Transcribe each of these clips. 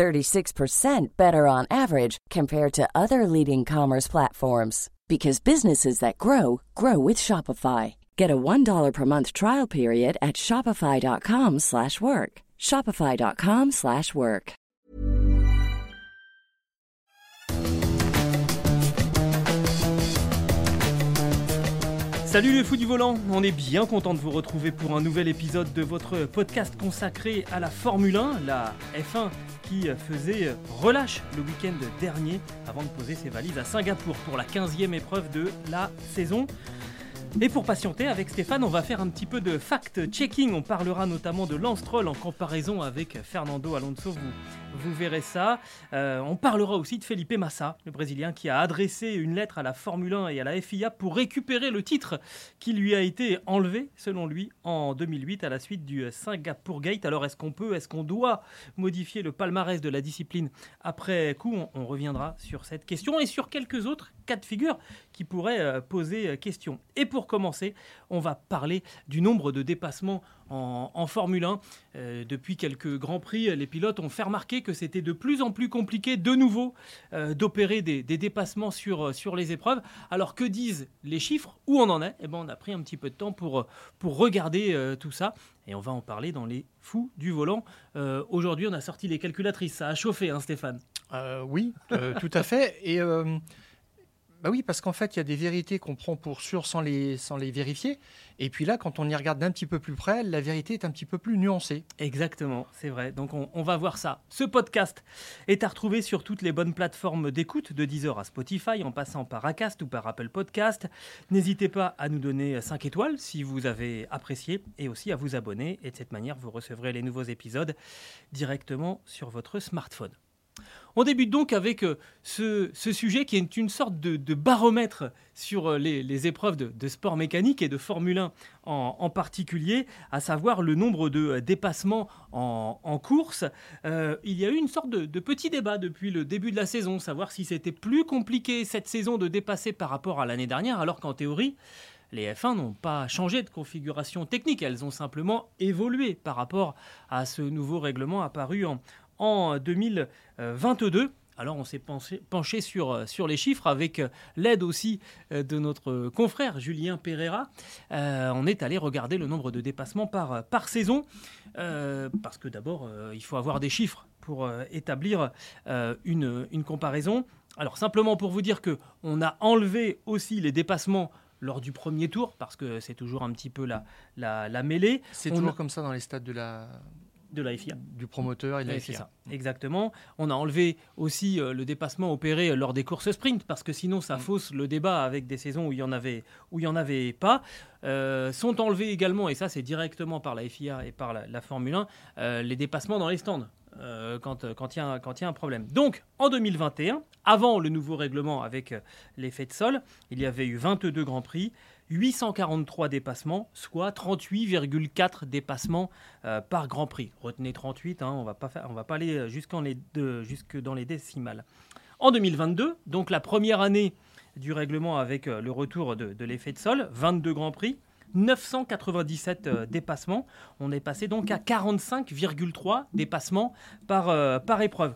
36% better on average compared to other leading commerce platforms because businesses that grow grow with Shopify. Get a $1 per month trial period at shopify.com/work. shopify.com/work. Salut les fous du volant, on est bien content de vous retrouver pour un nouvel épisode de votre podcast consacré à la Formule 1, la F1 faisait relâche le week-end dernier avant de poser ses valises à Singapour pour la 15e épreuve de la saison. Et pour patienter avec Stéphane, on va faire un petit peu de fact-checking. On parlera notamment de Lance en comparaison avec Fernando Alonso. Vous, vous verrez ça. Euh, on parlera aussi de Felipe Massa, le Brésilien, qui a adressé une lettre à la Formule 1 et à la FIA pour récupérer le titre qui lui a été enlevé, selon lui, en 2008 à la suite du Singapour Gate. Alors est-ce qu'on peut, est-ce qu'on doit modifier le palmarès de la discipline après coup? On, on reviendra sur cette question et sur quelques autres cas de figure qui pourraient euh, poser question. Et pour commencer, on va parler du nombre de dépassements en, Formule 1. Euh, depuis quelques grands prix, les pilotes ont fait remarquer que c'était de plus en plus compliqué de nouveau euh, d'opérer des, dépassements sur, euh, sur les épreuves. Alors que disent les chiffres? Où on en est? Eh ben, On a pris un petit peu de temps pour, pour regarder tout ça. Et on va en parler dans les fous du volant. Aujourd'hui, on a sorti les calculatrices. Ça a chauffé, hein, Stéphane? Oui, tout à fait. Et bah oui, parce qu'en fait, il y a des vérités qu'on prend pour sûr sans les, sans les vérifier. Et puis là, quand on y regarde d'un petit peu plus près, la vérité est un petit peu plus nuancée. Exactement, c'est vrai. Donc on, va voir ça. Ce podcast est à retrouver sur toutes les bonnes plateformes d'écoute, de Deezer à Spotify, en passant par Acast ou par Apple Podcast. N'hésitez pas à nous donner 5 étoiles si vous avez apprécié et aussi à vous abonner. Et de cette manière, vous recevrez les nouveaux épisodes directement sur votre smartphone. On débute donc avec euh, ce, sujet qui est une sorte de, baromètre sur euh, les, épreuves de, sport mécanique et de Formule 1 en, particulier, à savoir le nombre de euh, dépassements en, course. il y a eu une sorte de, de, petit débat depuis le début de la saison, savoir si c'était plus compliqué cette saison de dépasser par rapport à l'année dernière, alors qu'en théorie, les F1 n'ont pas changé de configuration technique, elles ont simplement évolué par rapport à ce nouveau règlement apparu en, en 2022. Alors on s'est penché, sur, euh, sur les chiffres avec euh, l'aide aussi euh, de notre confrère Julien Pereira. on est allé regarder le nombre de dépassements par, par saison, parce que d'abord il faut avoir des chiffres pour établir une, une, comparaison. Alors simplement pour vous dire que on a enlevé aussi les dépassements lors du premier tour, parce que c'est toujours un petit peu la, la, la mêlée. C'est toujours comme ça dans les stades de la, de la FIA. Du promoteur et de la FIA. Ça, exactement. On a enlevé aussi euh, le dépassement opéré lors des courses sprint parce que sinon ça mm. fausse le débat avec des saisons où il y en avait, où il y en avait pas. Euh, sont enlevés également, et ça c'est directement par la FIA et par la, Formule 1, euh, les dépassements dans les stands. quand, quand, il quand il y a un problème. Donc, en 2021, avant le nouveau règlement avec l'effet de sol, il y avait eu 22 Grands Prix, 843 dépassements, soit 38,4 dépassements euh, par Grand Prix. Retenez 38, hein, on va pas va pas aller jusque dans les décimales. En 2022, donc la première année du règlement avec euh, le retour de, l'effet de sol, 22 Grands Prix, 997 euh, dépassements. On est passé donc à 45,3 dépassements par, par épreuve.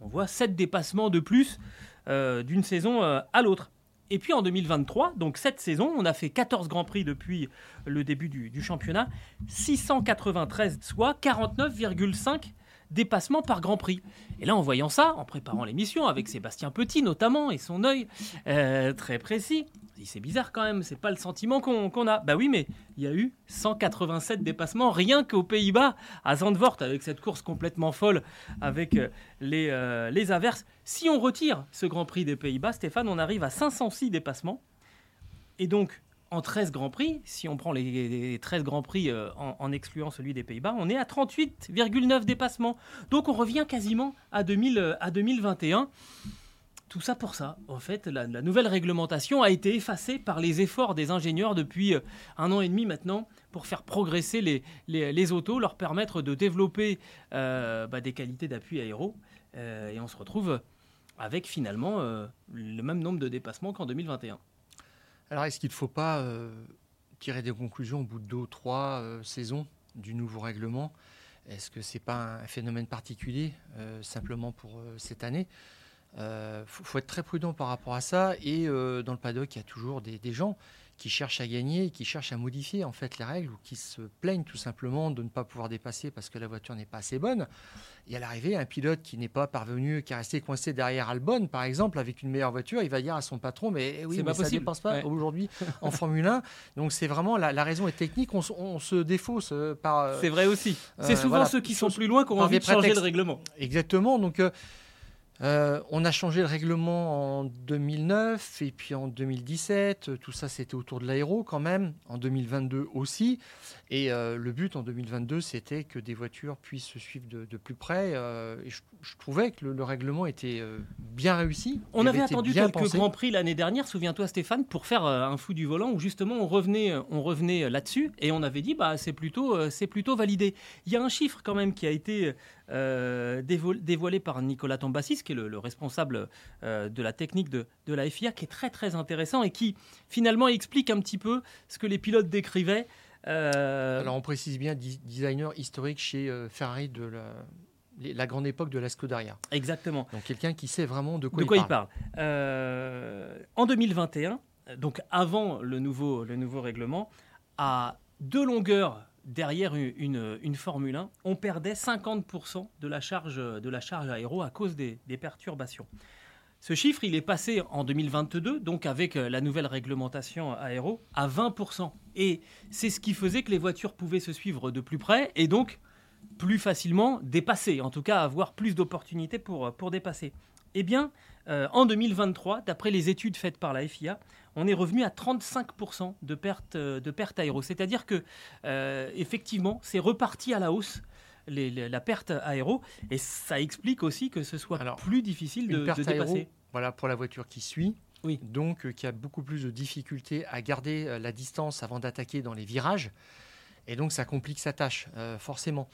On voit 7 dépassements de plus d'une saison à l'autre. Et puis en 2023, donc cette saison, on a fait 14 Grands Prix depuis le début du, championnat, 693, soit 49,5 dépassements par Grand Prix. Et là, en voyant ça, en préparant l'émission avec Sébastien Petit notamment et son œil euh, très précis, c'est bizarre quand même, c'est pas le sentiment qu'on a. Bah oui, mais il y a eu 187 dépassements rien qu'aux Pays-Bas, à Zandvoort, avec cette course complètement folle, avec euh, les, euh, les averses. Si on retire ce Grand Prix des Pays-Bas, Stéphane, on arrive à 506 dépassements. Et donc, en 13 Grands Prix, si on prend les 13 Grands Prix euh, en, excluant celui des Pays-Bas, on est à 38,9 dépassements. Donc on revient quasiment à, 2000, à 2021 tout ça pour ça. En fait, la, nouvelle réglementation a été effacée par les efforts des ingénieurs depuis euh, un an et demi maintenant pour faire progresser les, les, autos, leur permettre de développer euh, bah, des qualités d'appui aéro. Euh, et on se retrouve avec finalement le même nombre de dépassements qu'en 2021. Alors, est-ce qu'il ne faut pas tirer des conclusions au bout de deux ou trois saisons du nouveau règlement? Est-ce que ce n'est pas un phénomène particulier simplement pour cette année? Il euh, faut, être très prudent par rapport à ça. Et euh, dans le paddock, il y a toujours des, gens qui cherchent à gagner, qui cherchent à modifier en fait les règles ou qui se plaignent tout simplement de ne pas pouvoir dépasser parce que la voiture n'est pas assez bonne. Et à l'arrivée, un pilote qui n'est pas parvenu, qui est resté coincé derrière Albon, par exemple, avec une meilleure voiture, il va dire à son patron Mais eh oui, mais ça ne dépasse pas aujourd'hui en Formule 1. Donc c'est vraiment la, raison est technique. On, se défausse euh, par. c'est vrai aussi. C'est souvent ceux qui sont plus loin qui ont envie de changer le règlement. Exactement. Donc. Euh, on a changé le règlement en 2009 et puis en 2017. Tout ça, c'était autour de l'aéro quand même. En 2022 aussi. Et euh, le but en 2022, c'était que des voitures puissent se suivre de, plus près. Euh, et je, trouvais que le, règlement était euh, bien réussi. On avait, attendu quelques grands prix l'année dernière, souviens-toi Stéphane, pour faire un fou du volant où justement on revenait, on revenait là-dessus et on avait dit bah c'est plutôt, c'est plutôt validé. Il y a un chiffre quand même qui a été dévoilé par Nicolas Tambassis, qui est le, responsable de la technique de, de la FIA, qui est très très intéressant et qui finalement explique un petit peu ce que les pilotes décrivaient. Euh, Alors on précise bien designer historique chez euh, Ferrari de la, grande époque de la Scuderia. Exactement. Donc quelqu'un qui sait vraiment de quoi, de quoi il parle. Euh, en 2021, donc avant le nouveau, le nouveau règlement, à deux longueurs derrière une, Formule 1, on perdait 50% de la charge, de la charge aéro à cause des, des perturbations. Ce chiffre, il est passé en 2022, donc avec euh, la nouvelle réglementation aéro, à 20%. Et c'est ce qui faisait que les voitures pouvaient se suivre de plus près et donc plus facilement dépasser, en tout cas avoir plus d'opportunités pour, pour dépasser. Eh bien, euh, en 2023, d'après les études faites par la FIA, on est revenu à 35% de pertes de perte aéro. C'est-à-dire que, effectivement, c'est reparti à la hausse la perte aéro. Et ça explique aussi que ce soit plus difficile de, perte dépasser. voilà, pour la voiture qui suit. Oui. Donc, euh, qui a beaucoup plus de difficultés à garder euh, la distance avant d'attaquer dans les virages. Et donc, ça complique sa tâche, euh, forcément.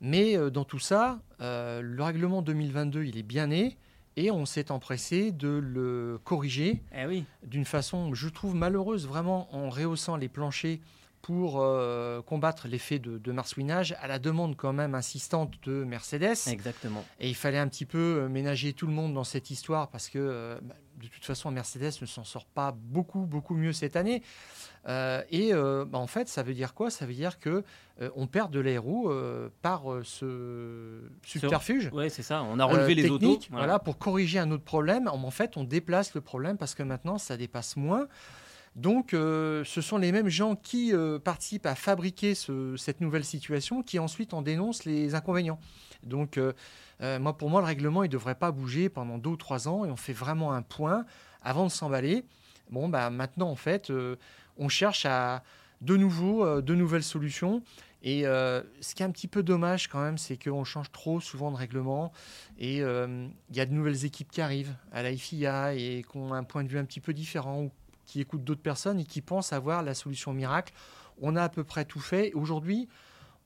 Mais dans tout ça, le règlement 2022, il est bien né et on s'est empressé de le corriger eh oui. d'une façon, je trouve, malheureuse, vraiment en rehaussant les planchers pour euh, combattre l'effet de, marsouinage à la demande quand même insistante de Mercedes. Exactement. Et il fallait un petit peu euh, ménager tout le monde dans cette histoire parce que euh, bah, de toute façon Mercedes ne s'en sort pas beaucoup beaucoup mieux cette année. et bah, en fait, ça veut dire quoi? Ça veut dire que on perd de l'aéro par ce subterfuge. Oui, c'est ça. On a relevé les autos. Voilà. pour corriger un autre problème. En fait, on déplace le problème parce que maintenant, ça dépasse moins. Donc, euh, ce sont les mêmes gens qui euh, participent à fabriquer cette nouvelle situation qui ensuite en dénoncent les inconvénients. Donc, euh, moi, pour moi, le règlement, il ne devrait pas bouger pendant deux ou trois ans et on fait vraiment un point avant de s'emballer. Bon, bah, maintenant, en fait, on cherche à de nouveau de nouvelles solutions. Et ce qui est un petit peu dommage quand même, c'est qu'on change trop souvent de règlement. Et il y a de nouvelles équipes qui arrivent à la FIA et qui ont un point de vue un petit peu différent qui écoutent d'autres personnes et qui pensent avoir la solution miracle. On a à peu près tout fait. Aujourd'hui,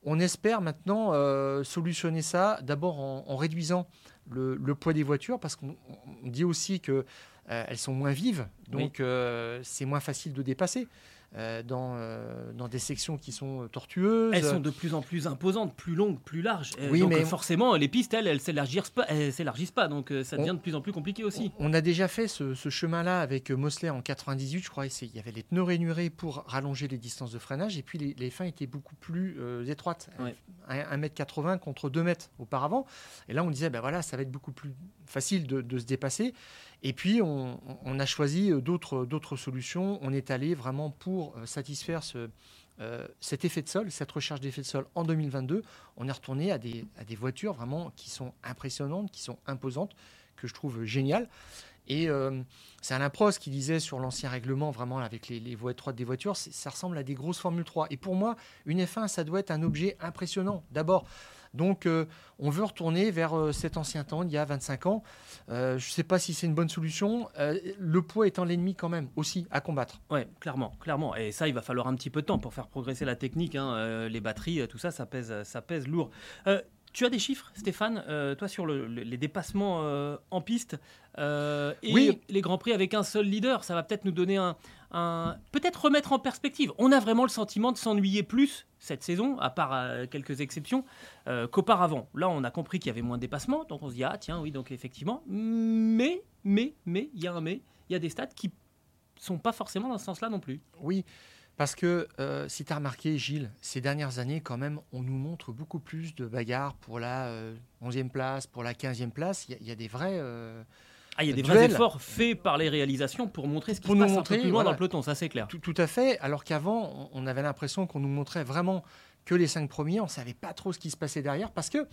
on espère maintenant euh, solutionner ça d'abord en, réduisant le, poids des voitures parce qu'on dit aussi qu'elles euh, sont moins vives, donc euh, c'est moins facile de dépasser. Euh, dans, euh, dans des sections qui sont tortueuses. Elles sont de plus en plus imposantes, plus longues, plus larges. Oui, donc mais forcément, les pistes, elles, elles s'élargissent pas, s'élargissent pas, donc euh, ça devient de plus en plus compliqué aussi. On a déjà fait ce, chemin-là avec Mosley en 98, je crois. Il y avait les pneus rainurés pour rallonger les distances de freinage, et puis les, fins étaient beaucoup plus étroites, 1m80 contre 2 mètres auparavant. Et là, on disait, ben voilà, ça va être beaucoup plus facile de, de se dépasser. Et puis, on, a choisi euh, d'autres solutions. On est allé vraiment pour euh, satisfaire euh, cet effet de sol, cette recherche d'effet de sol en 2022. On est retourné à des, voitures vraiment qui sont impressionnantes, qui sont imposantes, que je trouve géniales. Et c'est Alain Prost qui disait sur l'ancien règlement, vraiment avec les, voies étroites des voitures, ça ressemble à des grosses Formule 3. Et pour moi, une F1, ça doit être un objet impressionnant. D'abord, Donc, euh, on veut retourner vers euh, cet ancien temps, il y a 25 ans. Euh, je ne sais pas si c'est une bonne solution. Euh, le poids étant l'ennemi quand même aussi à combattre. Ouais, clairement, clairement. Et ça, il va falloir un petit peu de temps pour faire progresser la technique. hein. Euh, les batteries, euh, tout ça, ça pèse, ça pèse lourd. Tu as des chiffres, Stéphane, euh, toi, sur le- le- les dépassements euh, en piste euh, et Oui. les grands prix avec un seul leader? Ça va peut-être nous donner un, un- peut-être remettre en perspective. On a vraiment le sentiment de s'ennuyer plus cette saison, à part quelques exceptions, qu'auparavant. Là, on a compris qu'il y avait moins de dépassements, donc on se dit ah tiens oui, donc effectivement. Mais, mais, mais, il y a un mais, il y a des stats qui sont pas forcément dans ce sens-là non plus. Oui, parce que euh, si tu as remarqué, Gilles, ces dernières années, quand même, on nous montre beaucoup plus de bagarres pour la euh, 11e place, pour la 15e place. Il y a- il y, a des vrais. euh, Ah, il y a des vrais efforts faits par les réalisations pour montrer ce qui Pour se nous passe un montrer, peu plus loin voilà. dans le peloton, ça c'est clair. tout, tout à fait. Alors qu'avant, on on avait l'impression qu'on nous montrait vraiment que les cinq premiers. On ne savait pas trop ce qui se passait derrière parce que.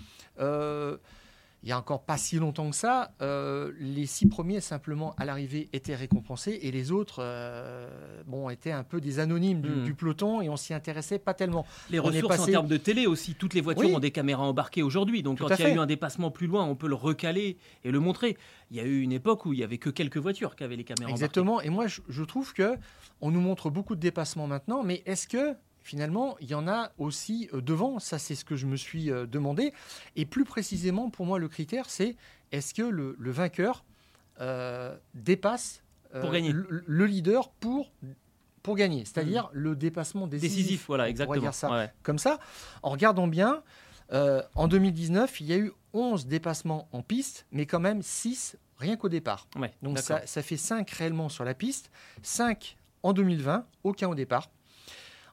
Il y a encore pas si longtemps que ça, euh, les six premiers simplement à l'arrivée étaient récompensés et les autres, euh, bon, étaient un peu des anonymes du, Hmm. du peloton et on s'y intéressait pas tellement. Les On est ressources en termes de télé aussi, toutes les voitures Oui. ont des caméras embarquées aujourd'hui, donc Tout quand il y a fait. eu un dépassement plus loin, on peut le recaler et le montrer. Il y a eu une époque où il y avait que quelques voitures qui avaient les caméras Exactement. Et moi, je, je trouve que on nous montre beaucoup de dépassements maintenant, mais est-ce que finalement, il y en a aussi euh, devant Ça, c'est ce que je me suis euh, demandé. Et plus précisément, pour moi, le critère, c'est est-ce que le, le vainqueur euh, dépasse euh, Pour gagner. le, le leader pour pour gagner, c'est-à-dire le dépassement décisif. Décisif, voilà, exactement. dire ça Ouais. comme ça. En regardant bien, euh, en 2019, il y a eu 11 dépassements en piste, mais quand même 6 rien qu'au départ. Ouais, Donc ça, ça fait 5 réellement sur la piste, 5 en 2020, aucun au départ.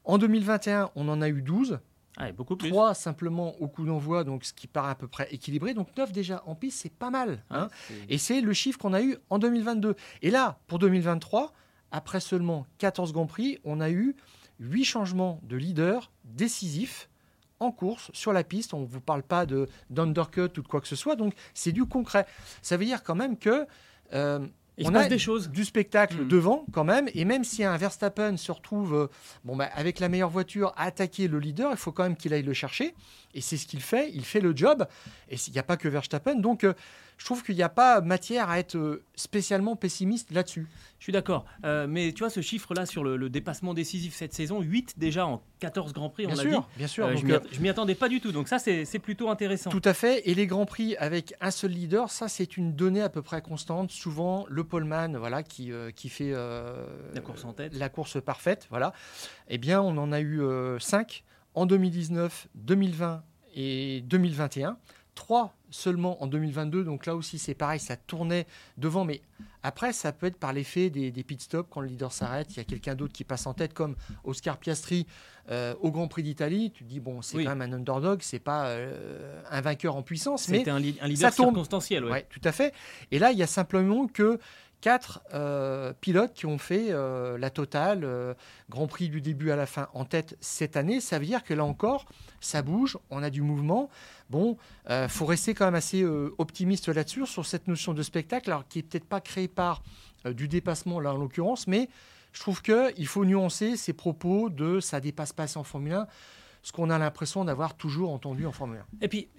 En 2021, on en a eu 12, Ouais, beaucoup plus. 3 simplement au coup d'envoi, donc ce qui paraît à peu près équilibré. Donc 9 déjà en piste, c'est pas mal. hein. Ouais, c'est- Et c'est le chiffre qu'on a eu en 2022. Et là, pour 2023, après seulement 14 Grands Prix, on a eu 8 changements de leader décisifs en course sur la piste. On ne vous parle pas de d'undercut ou de quoi que ce soit, donc c'est du concret. Ça veut dire quand même que euh, Il on se passe a des choses. du spectacle Mm. devant quand même, et même si un Verstappen se retrouve euh, bon, bah, avec la meilleure voiture à attaquer le leader, il faut quand même qu'il aille le chercher, et c'est ce qu'il fait, il fait le job, et il n'y a pas que Verstappen, donc euh, je trouve qu'il n'y a pas matière à être euh, spécialement pessimiste là-dessus. Je suis d'accord. Euh, mais tu vois, ce chiffre-là sur le, le dépassement décisif cette saison, 8 déjà en 14 Grands Prix, on Bien l'a dit. bien sûr. Euh, donc, je m'y attendais pas du tout, donc ça c'est plutôt intéressant. Tout à fait. Et les grands prix avec un seul leader, ça c'est une donnée à peu près constante. Souvent le poleman, voilà, qui, euh, qui fait La course en tête. la course parfaite, voilà. Eh bien, on en a eu 5 en 2019, 2020 et 2021. 3 seulement en 2022, donc là aussi c'est pareil, ça tournait devant, mais après ça peut être par l'effet des, des pit stops quand le leader s'arrête, il y a quelqu'un d'autre qui passe en tête comme Oscar Piastri euh, au Grand Prix d'Italie, tu te dis bon c'est Oui. quand même un underdog, c'est pas euh, un vainqueur en puissance, mais C'était un, li- un leader ça tourne. circonstanciel. Ouais, tout à fait. Et là, il y a simplement que quatre euh, pilotes qui ont fait euh, la totale, euh, Grand Prix du début à la fin en tête cette année. Ça veut dire que là encore, ça bouge, on a du mouvement. Bon, faut rester quand même assez optimiste là-dessus, sur cette notion de spectacle, alors qui est peut-être pas créée par du dépassement là en l'occurrence, mais je trouve qu'il faut nuancer ces propos de ça dépasse pas en Formule 1, ce qu'on a l'impression d'avoir toujours entendu en Formule 1. Et puis,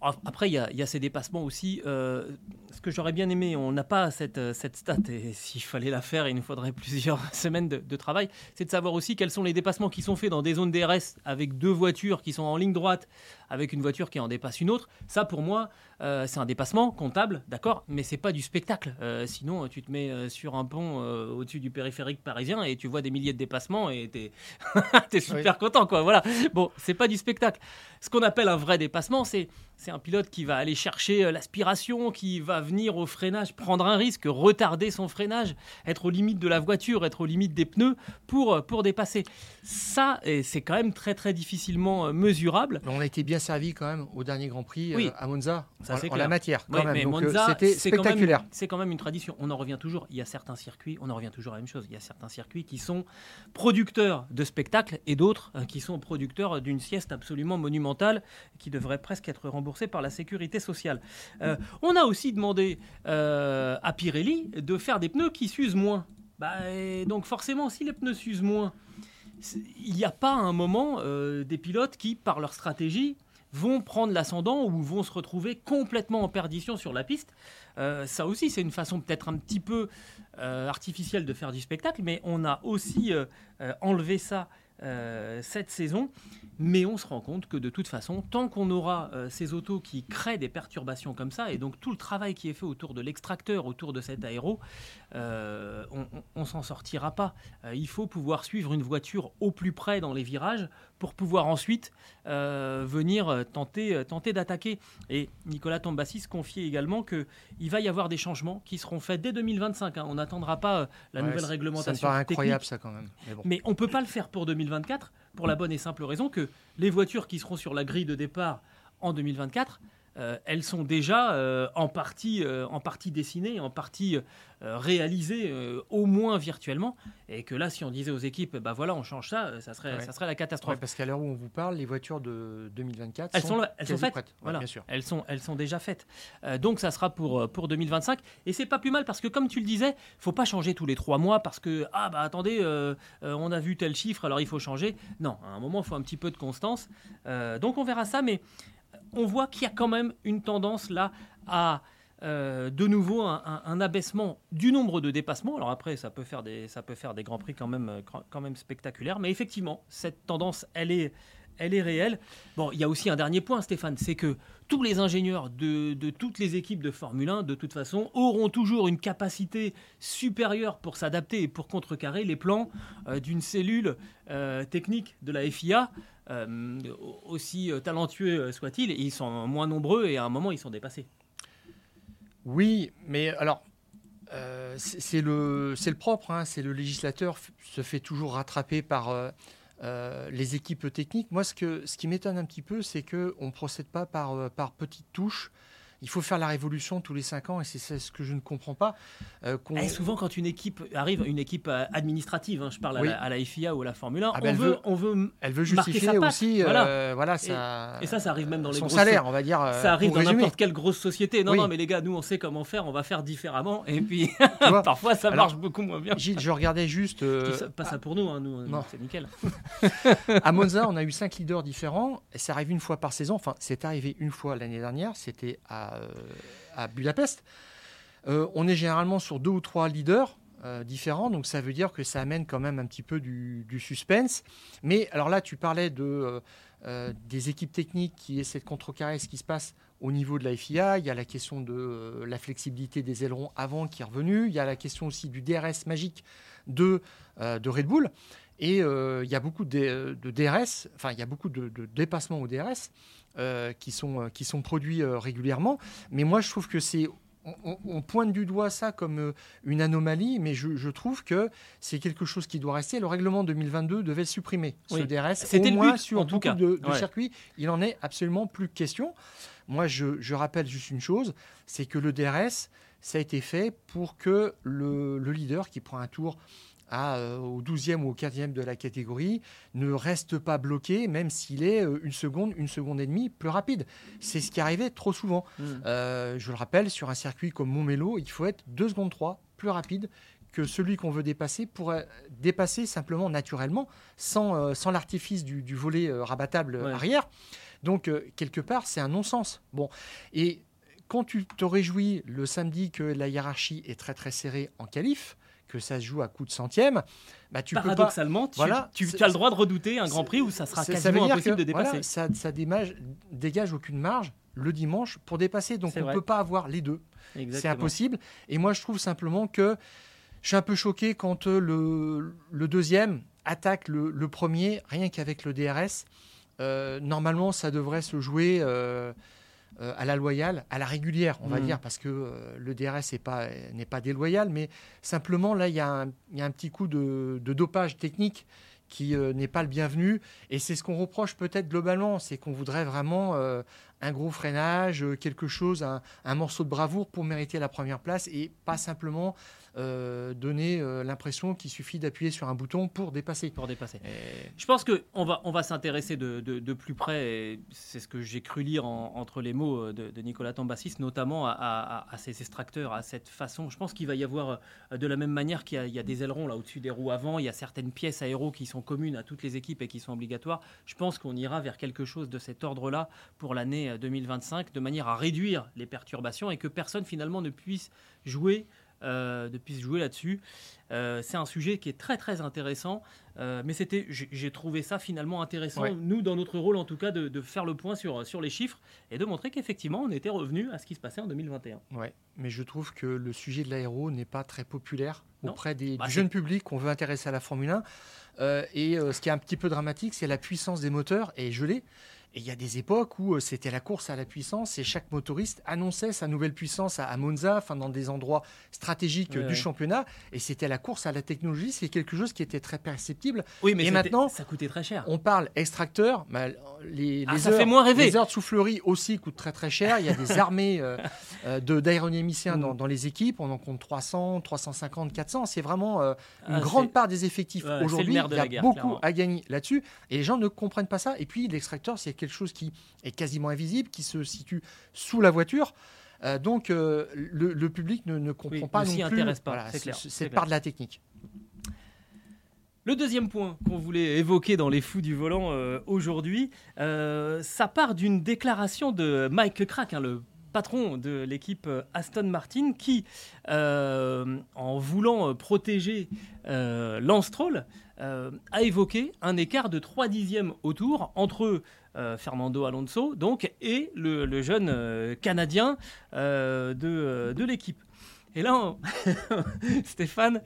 après, il y, a- ces dépassements aussi. euh, ce que j'aurais bien aimé, on n'a pas cette, euh, cette stat, et s'il fallait la faire, il nous faudrait plusieurs semaines de, de travail, c'est de savoir aussi quels sont les dépassements qui sont faits dans des zones DRS avec deux voitures qui sont en ligne droite, avec une voiture qui en dépasse une autre. Ça, pour moi, euh, c'est un dépassement comptable, d'accord, mais c'est pas du spectacle. Euh, sinon, tu te mets euh, sur un pont euh, au-dessus du périphérique parisien et tu vois des milliers de dépassements et t'es es super content, quoi. Voilà. Bon, c'est pas du spectacle. Ce qu'on appelle un vrai dépassement, c'est c'est un pilote qui va aller chercher l'aspiration, qui va venir au freinage, prendre un risque, retarder son freinage, être aux limites de la voiture, être aux limites des pneus pour, pour dépasser. Ça, c'est quand même très très difficilement mesurable. On a été bien servi quand même au dernier Grand Prix Oui. euh, à Monza, Ça, en, la matière quand même. mais Donc, euh, Monza, c'était spectaculaire. C'est quand même une tradition. On en revient toujours. Il y a certains circuits, on en revient toujours à la même chose. Il y a certains circuits qui sont producteurs de spectacles et d'autres euh, qui sont producteurs d'une sieste absolument monumentale qui devrait presque être remboursée par la sécurité sociale. Euh, on a aussi demandé à Pirelli de faire des pneus qui s'usent moins. Bah, donc forcément, si les pneus s'usent moins, il n'y a pas un moment euh, des pilotes qui, par leur stratégie, vont prendre l'ascendant ou vont se retrouver complètement en perdition sur la piste. Euh, ça aussi, c'est une façon peut-être un petit peu euh, artificielle de faire du spectacle, mais on a aussi euh, enlevé ça cette saison. Mais on se rend compte que de toute façon, tant qu'on aura ces autos qui créent des perturbations comme ça, et donc tout le travail qui est fait autour de l'extracteur, autour de cet aéro, on, on, s'en sortira pas. il faut pouvoir suivre une voiture au plus près dans les virages pour pouvoir ensuite venir tenter, tenter d'attaquer. Et Nicolas Tombassis confiait également qu'il va y avoir des changements qui seront faits dès 2025. Hein. On n'attendra pas euh, la nouvelle réglementation. Ça me paraît incroyable ça quand même. Mais, on ne peut pas le faire pour 2024 pour la bonne et simple raison que les voitures qui seront sur la grille de départ en 2024 euh, elles sont déjà euh, en, partie, euh, en partie dessinées, en partie réalisées, au moins virtuellement. Et que là, si on disait aux équipes, bah voilà, on change ça, ça serait, ça serait la catastrophe. parce qu'à l'heure où on vous parle, les voitures de 2024 elles sont, elles sont faites. voilà. bien sûr. Elles, sont, elles sont déjà faites. donc ça sera pour, pour 2025. Et c'est pas plus mal parce que, comme tu le disais, faut pas changer tous les trois mois parce que, ah bah attendez, on a vu tel chiffre, alors il faut changer. Non, à un moment, il faut un petit peu de constance. donc on verra ça, mais on voit qu'il y a quand même une tendance là à euh, de nouveau un, abaissement du nombre de dépassements. Alors après, ça peut faire des, ça peut faire des grands prix quand même, euh, quand même spectaculaires. Mais effectivement, cette tendance, elle est, elle est réelle. Bon, il y a aussi un dernier point, Stéphane, c'est que tous les ingénieurs de, toutes les équipes de Formule 1, de toute façon, auront toujours une capacité supérieure pour s'adapter et pour contrecarrer les plans euh, d'une cellule technique de la FIA. Aussi talentueux soit-il, ils sont moins nombreux et à un moment ils sont dépassés. Oui, mais alors euh, c'est le, le propre, hein, c'est le législateur se fait toujours rattraper par les équipes techniques. Moi, ce, que, ce qui m'étonne un petit peu, c'est qu'on ne procède pas par, par petites touches il faut faire la révolution tous les cinq ans et c'est ce que je ne comprends pas. Euh, et souvent, quand une équipe arrive, une équipe euh, administrative, hein, je parle à, la, FIA ou à la Formule 1, ah ben, on, veut, on veut elle veut justifier aussi, euh, voilà, ça, et, ça, ça arrive même dans les son salaire, on va dire. ça arrive dans n'importe quelle grosse société. Non, non, mais les gars, nous, on sait comment faire, on va faire différemment. Et puis, parfois, ça marche beaucoup moins bien. Gilles, je regardais juste. pas ça pour nous, hein, nous, c'est nickel. à Monza, on a eu cinq leaders différents. Et ça arrive une fois par saison. Enfin, c'est arrivé une fois l'année dernière. C'était à à, Budapest. Euh, on est généralement sur deux ou trois leaders euh, différents, donc ça veut dire que ça amène quand même un petit peu du, suspense. Mais alors là, tu parlais de, euh, des équipes techniques qui essaient de contrecarrer ce qui se passe au niveau de la FIA. Il y a la question de la flexibilité des ailerons avant qui est revenue. Il y a la question aussi du DRS magique de, Red Bull. Et il y a beaucoup de, DRS, enfin il y a beaucoup de dépassements au DRS. Euh, qui, sont, euh, qui sont produits euh, régulièrement. Mais moi, je trouve que c'est on, pointe du doigt ça comme une anomalie, mais je, trouve que c'est quelque chose qui doit rester. Le règlement 2022 devait supprimer ce DRS. C'était au moins sur en tout cas. de, circuits. Il n'en est absolument plus question. Moi, je, rappelle juste une chose, c'est que le DRS, ça a été fait pour que le, le leader qui prend un tour euh, au 12e ou au 15e de la catégorie ne reste pas bloqué, même s'il est euh, une seconde, une seconde et demie plus rapide. C'est ce qui arrivait trop souvent. Hmm. Euh, je le rappelle, sur un circuit comme Montmelo, il faut être 2 secondes 3 plus rapide que celui qu'on veut dépasser pour dépasser simplement naturellement, sans, sans l'artifice du, volet rabattable arrière. Donc, quelque part, c'est un non-sens. Bon, et quand tu te réjouis le samedi que la hiérarchie est très très serrée en qualif, que ça se joue à coup de centième, bah, tu Paradoxalement, tu, voilà, tu, as le droit de redouter un Grand Prix où ça sera quasiment impossible de dépasser. ça, ça dégage aucune marge le dimanche pour dépasser. Donc on ne peut pas avoir les deux. C'est impossible. Et moi, je trouve simplement que je suis un peu choqué quand euh, le, le deuxième attaque le, le premier, rien qu'avec le DRS. Euh, normalement, ça devrait se jouer. Euh, euh, à la loyale, à la régulière, on va mm. dire, parce que euh, le DRS n'est pas, n'est pas déloyal, mais simplement là, il y, a un petit coup de, dopage technique qui euh, n'est pas le bienvenu. Et c'est ce qu'on reproche peut-être globalement, c'est qu'on voudrait vraiment un gros freinage, quelque chose, un, un, morceau de bravoure pour mériter la première place et pas simplement euh, donner euh, l'impression qu'il suffit d'appuyer sur un bouton pour dépasser. Pour dépasser. Je pense qu'on va, on va s'intéresser de, de, plus près, c'est ce que j'ai cru lire entre les mots de, Nicolas Tambassis, notamment à, à, ces extracteurs, à cette façon. Je pense qu'il va y avoir, euh, de la même manière qu'il y, a des ailerons là au-dessus des roues avant, il y a certaines pièces aéro qui sont communes à toutes les équipes et qui sont obligatoires. Je pense qu'on ira vers quelque chose de cet ordre-là pour l'année 2025, de manière à réduire les perturbations et que personne finalement ne puisse jouer euh, de puisse jouer là-dessus. Euh, c'est un sujet qui est très très intéressant, euh, mais c'était, j'ai trouvé ça finalement intéressant, nous dans notre rôle en tout cas, de, faire le point sur, sur les chiffres et de montrer qu'effectivement on était revenu à ce qui se passait en 2021. Ouais, mais je trouve que le sujet de l'aéro n'est pas très populaire auprès des, bah, du jeune public qu'on veut intéresser à la Formule 1. et ce qui est un petit peu dramatique, c'est la puissance des moteurs et gelée. Et il y a des époques où euh, c'était la course à la puissance et chaque motoriste annonçait sa nouvelle puissance à, Monza, enfin dans des endroits stratégiques du championnat. Et c'était la course à la technologie, c'est quelque chose qui était très perceptible. Oui, mais maintenant, ça coûtait très cher. On parle extracteur, les, ah, ça heures, fait moins rêver. les heures de soufflerie aussi coûtent très très cher. Il y a des armées euh, euh, mm. dans, les équipes. On en compte 300, 350, 400. C'est vraiment une ah, grande part des effectifs aujourd'hui. Il y a beaucoup à gagner là-dessus. Et les gens ne comprennent pas ça. Et puis l'extracteur, c'est quelque chose qui est quasiment invisible, qui se situe sous la voiture. Euh, donc euh, le, public ne, comprend pas non plus intéresse pas, c'est part de la technique. Le deuxième point qu'on voulait évoquer dans les fous du volant euh, aujourd'hui, ça part d'une déclaration de Mike Crack, hein, le patron de l'équipe Aston Martin, qui, en voulant protéger Lance Troll, a évoqué un écart de 3 dixièmes au tour entre euh, Fernando Alonso, donc, et le, jeune euh, Canadien euh, de l'équipe. Et là, Stéphane,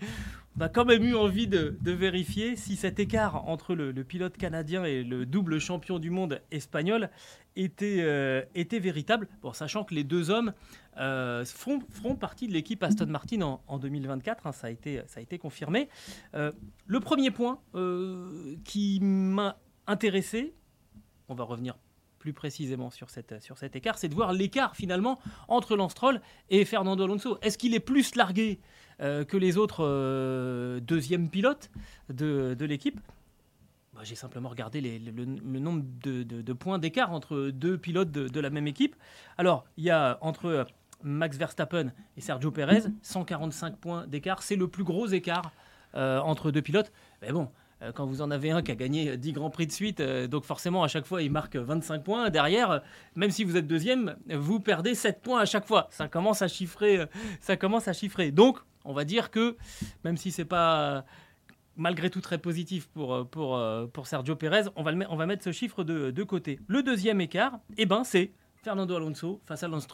on a quand même eu envie de, vérifier si cet écart entre le, pilote canadien et le double champion du monde espagnol était, était véritable, bon, sachant que les deux hommes feront, partie de l'équipe Aston Martin en, 2024, hein, ça, a été, confirmé. le premier point qui m'a intéressé, on va revenir plus précisément sur, cet écart, c'est de voir l'écart finalement entre Lance Troll et Fernando Alonso. Est-ce qu'il est plus largué euh, que les autres euh, deuxièmes pilotes de, l'équipe bah, J'ai simplement regardé le, nombre de, points d'écart entre deux pilotes de, la même équipe. Alors, il y a entre Max Verstappen et Sergio Perez 145 points d'écart. C'est le plus gros écart euh, entre deux pilotes. Mais bon, euh, quand vous en avez un qui a gagné 10 grands prix de suite, euh, donc forcément à chaque fois il marque 25 points. Derrière, euh, même si vous êtes deuxième, vous perdez 7 points à chaque fois. Ça commence à chiffrer. Ça commence à chiffrer. Donc, on va dire que même si c'est pas malgré tout très positif pour, pour, pour Sergio Pérez, on va, on va mettre ce chiffre de, de côté. Le deuxième écart, eh ben, c'est Fernando Alonso face à Lance.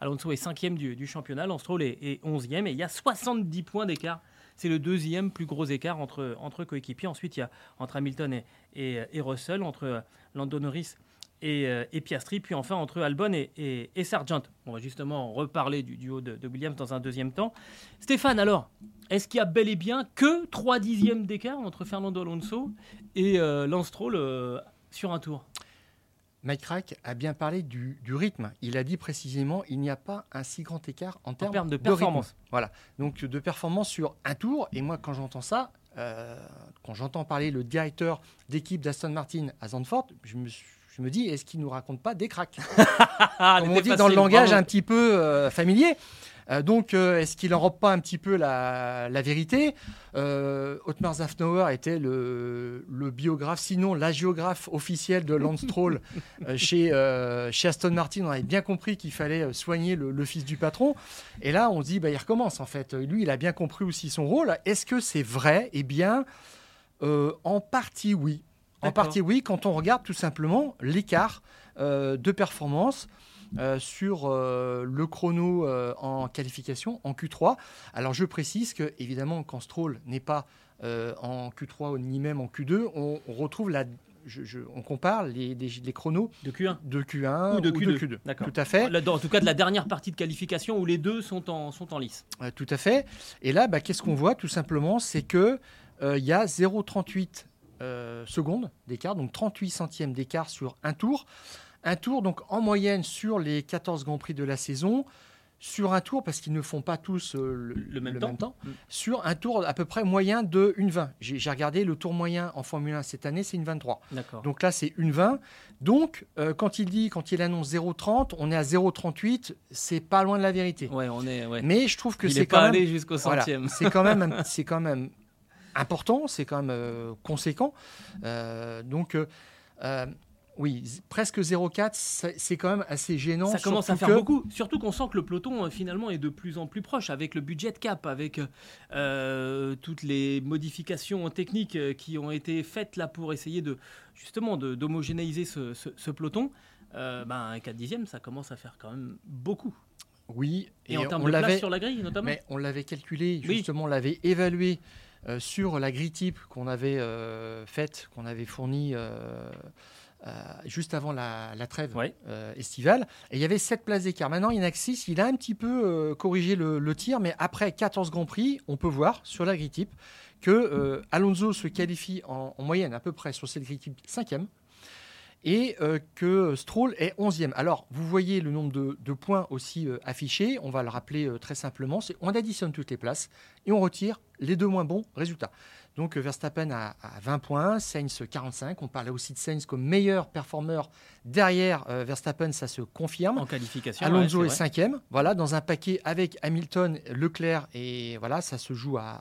Alonso est cinquième du, du championnat, Lance est, est 11e et il y a 70 points d'écart c'est le deuxième plus gros écart entre, coéquipiers. Ensuite, il y a entre Hamilton et, Russell, entre Lando Norris et, euh, et, Piastri, puis enfin entre Albon et, et, Sargent. On va justement reparler du duo de, Williams dans un deuxième temps. Stéphane, alors, est-ce qu'il y a bel et bien que 3 dixièmes d'écart entre Fernando Alonso et euh, Lance Stroll euh, sur un tour? Mike Crack a bien parlé du, rythme. Il a dit précisément il n'y a pas un si grand écart en termes, de performance. voilà, donc de performance sur un tour. Et moi, quand j'entends ça, euh, quand j'entends parler le directeur d'équipe d'Aston Martin à Zandvoort, je me, dis est-ce qu'il nous raconte pas des cracks? Comme on dit dans le langage un petit peu euh, familier. Euh, donc, euh, est-ce qu'il n'enrobe pas un petit peu la, vérité? Euh, Otmar Zafnauer était le, biographe, sinon la géographe officielle de Lance Stroll chez, chez Aston Martin. On avait bien compris qu'il fallait soigner le, fils du patron. Et là, on se dit, bah, il recommence en fait. Lui, il a bien compris aussi son rôle. Est-ce que c'est vrai? Eh bien, en partie oui. En partie oui, quand on regarde tout simplement l'écart de performance euh, sur euh, le chrono euh, en qualification, en Q3. Alors je précise que, évidemment, quand Stroll n'est pas en Q3 ni même en Q2, on, retrouve la on compare les, chronos de Q1, de Q1 ou de Q2. D'accord. Tout à fait. en tout cas, de la dernière partie de qualification où les deux sont en, sont en lice. tout à fait. Et là, bah, qu'est-ce qu'on voit Tout simplement, c'est qu'il il y a 0,38 secondes d'écart, donc 38 centièmes d'écart sur un tour Un tour, donc en moyenne sur les 14 Grands Prix de la saison, sur un tour, parce qu'ils ne font pas tous euh, le, Le même temps. Mm. sur un tour à peu près moyen de 1,20. J'ai j'ai regardé le tour moyen en Formule 1 cette année, c'est une 23. D'accord. Donc là, c'est une 20. Donc, euh, quand il dit, quand il annonce 0,30, on est à 0,38. C'est pas loin de la vérité. Ouais, on est. Ouais. Mais je trouve que c'est quand pas même, allé jusqu'au voilà, centième. c'est quand même, c'est quand même important, c'est quand même euh, conséquent. Donc, oui, presque 0,4, c'est quand même assez gênant. Ça commence à faire que- beaucoup. Surtout qu'on sent que le peloton euh, finalement est de plus en plus proche avec le budget cap, avec euh, toutes les modifications techniques euh, qui ont été faites là pour essayer de justement d'homogénéiser ce, ce- ce peloton. Euh, ben, un 4 dixième, ça commence à faire quand même beaucoup. Oui, Et, en termes on de place sur la grille notamment. mais on l'avait calculé, Oui. justement, on l'avait évalué euh, sur la grille type qu'on avait faite, qu'on avait fournie juste avant la, la trêve Ouais. euh, estivale. Et il y avait 7 places d'écart. Maintenant, il y en a que 6. Il a un petit peu euh, corrigé le, le tir, mais après 14 Grands Prix, on peut voir sur la grille type que euh, Alonso se qualifie en, en moyenne à peu près sur cette grille type 5e et euh, que Stroll est 11e. Alors, vous voyez le nombre de, de points aussi euh, affichés. On va le rappeler euh, très simplement. C'est on additionne toutes les places et on retire les deux moins bons résultats. Donc euh, Verstappen a, a 20 points, Sainz 45. On parlait aussi de Sainz comme meilleur performeur derrière euh, Verstappen, ça se confirme. En qualification. Alonso ouais, est cinquième, voilà, dans un paquet avec Hamilton, Leclerc, et voilà, ça se joue à,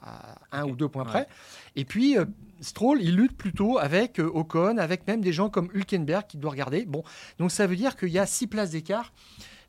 à un ou deux points ouais. près. Et puis, euh, Stroll, il lutte plutôt avec euh, Ocon, avec même des gens comme Hülkenberg qui doit regarder. Bon, donc ça veut dire qu'il y a six places d'écart.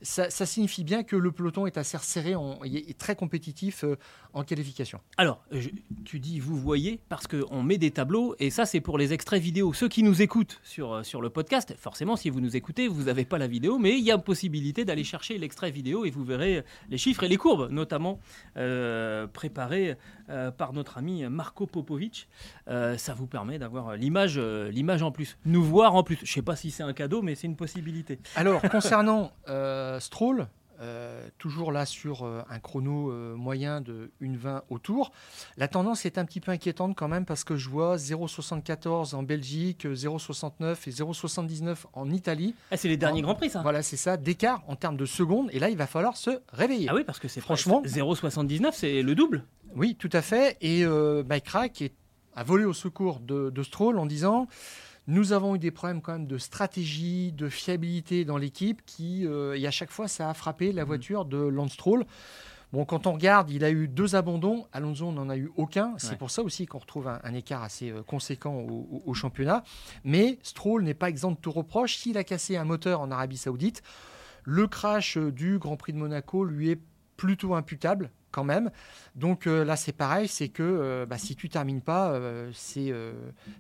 Ça, ça signifie bien que le peloton est assez resserré, en- il est très compétitif euh, en qualification. Alors, je- tu dis vous voyez parce qu'on met des tableaux et ça c'est pour les extraits vidéo. Ceux qui nous écoutent sur, euh, sur le podcast, forcément si vous nous écoutez, vous n'avez pas la vidéo, mais il y a possibilité d'aller chercher l'extrait vidéo et vous verrez les chiffres et les courbes, notamment euh, préparés euh, par notre ami Marco Popovic. Euh, ça vous permet d'avoir l'image euh, l'image en plus, nous voir en plus. Je sais pas si c'est un cadeau, mais c'est une possibilité. Alors, concernant euh, Stroll, euh, toujours là sur euh, un chrono euh, moyen de 1,20 au tour, la tendance est un petit peu inquiétante quand même parce que je vois 0,74 en Belgique, 0,69 et 0,79 en Italie. Ah, c'est les derniers grands prix ça. Voilà, c'est ça, d'écart en termes de secondes. Et là, il va falloir se réveiller. Ah oui, parce que c'est Franchement- presque 0,79, c'est le double. Oui, tout à fait. Et euh, Mike Rack est- a volé au secours de, de Stroll en disant nous avons eu des problèmes quand même de stratégie, de fiabilité dans l'équipe qui, euh, et à chaque fois, ça a frappé la voiture de Lance Stroll. Bon, quand on regarde, il a eu deux abandons. Alonso n'en a eu aucun. C'est Ouais. pour ça aussi qu'on retrouve un, un écart assez euh, conséquent au, au- au championnat. Mais Stroll n'est pas exempt de tout reproche. S'il a cassé un moteur en Arabie Saoudite, le crash euh, du Grand Prix de Monaco lui est plutôt imputable quand même. Donc euh, là, c'est pareil, c'est que euh, bah, si tu termines pas, euh, c'est euh,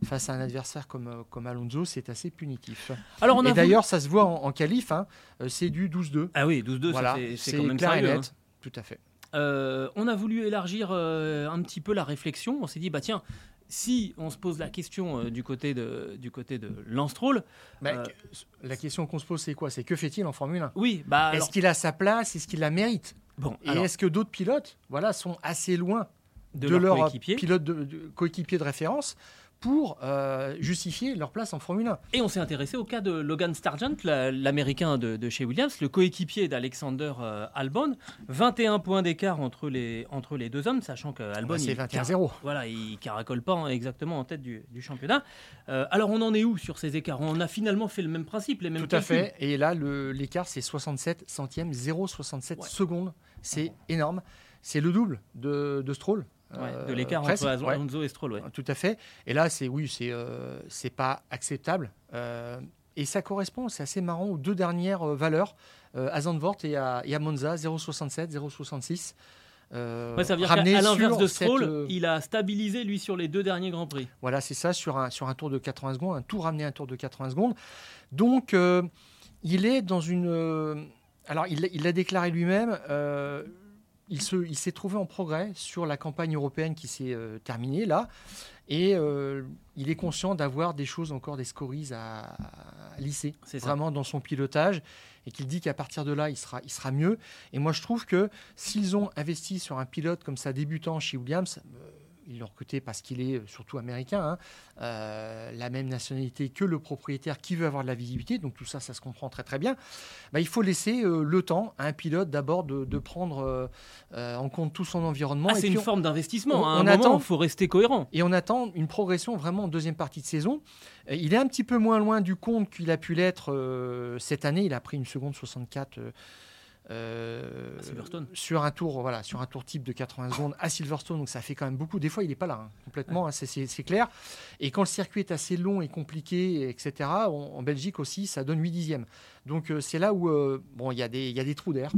face à un adversaire comme, comme Alonso, c'est assez punitif. Alors on a Et voulu- d'ailleurs, ça se voit en, en qualif, hein, c'est du 12-2. Ah oui, 12-2, ça, Voilà, c'est- quand même clair et sérieux. hein. net. Tout à fait. Euh, on a voulu élargir euh, un petit peu la réflexion. On s'est dit, bah tiens, si on se pose la question euh, du côté de du côté de Lance Stroll, Mais Euh, La question qu'on se pose, c'est quoi? C'est que fait-il en Formule 1 oui, bah alors, Est-ce qu'il a sa place? Est-ce qu'il la mérite? Bon, Et alors, est-ce que d'autres pilotes voilà, sont assez loin de, de, leur leur coéquipier. pilote de, de- coéquipier de référence pour euh, justifier leur place en Formule 1 Et on s'est intéressé au cas de Logan Sargent, la- l'américain de, de chez Williams, le coéquipier d'Alexander euh, Albon. 21 points d'écart entre les, entre les deux hommes, sachant qu'Albon. Bah, C'est il- 21-0. Voilà, il caracole pas exactement en tête du, du championnat. Euh, alors on en est où sur ces écarts? On a finalement fait le même principe, les mêmes Tout à fait. Et là, l'écart, c'est 67 centièmes, 0,67 Ouais. secondes. C'est énorme. C'est le double de, de Stroll. Ouais, euh, de l'écart presque. entre Ouais. Et Stroll. ouais. Tout à fait. Et là, c'est oui, c'est euh, c'est pas acceptable. Euh, et ça correspond, c'est assez marrant, aux deux dernières euh, valeurs, euh, à Zandvoort et à, et à Monza, 0,67, 0,66. Euh, Ouais, ça veut dire qu'à à l'inverse de cette, Stroll, euh, il a stabilisé lui sur les deux derniers grands prix. Voilà, c'est ça, sur un, sur un tour de 80 secondes, un tour ramené à un tour de 80 secondes. Donc, euh, il est dans une. euh, alors, il l'a- il l'a déclaré lui-même. Il se- il s'est trouvé en progrès sur la campagne européenne qui s'est euh, terminée là. Et euh, il est conscient d'avoir des choses encore, des scories à, à lisser, C'est ça. vraiment dans son pilotage. Et qu'il dit qu'à partir de là, il sera, il sera mieux. Et moi, je trouve que s'ils ont investi sur un pilote comme ça, débutant chez Williams, euh, ils l'ont recruté parce qu'il est surtout américain, hein, la même nationalité que le propriétaire qui veut avoir de la visibilité, donc tout ça, ça se comprend très très bien. Bah, il faut laisser le temps à un pilote d'abord de, prendre en compte tout son environnement. Ah, c'est une forme d'investissement. Hein. On, attend, il faut rester cohérent. Et on attend une progression vraiment en deuxième partie de saison. Il est un petit peu moins loin du compte qu'il a pu l'être cette année. Il a pris une seconde 64 euh, sur un tour, voilà, sur un tour type de 80 secondes à Silverstone, donc ça fait quand même beaucoup. Des fois, il n'est pas là hein, complètement, hein, c'est clair. Et quand le circuit est assez long et compliqué, etc. En, Belgique aussi, ça donne 8 dixièmes. Donc euh, c'est là où euh, bon, il y, a des, y a des trous d'air.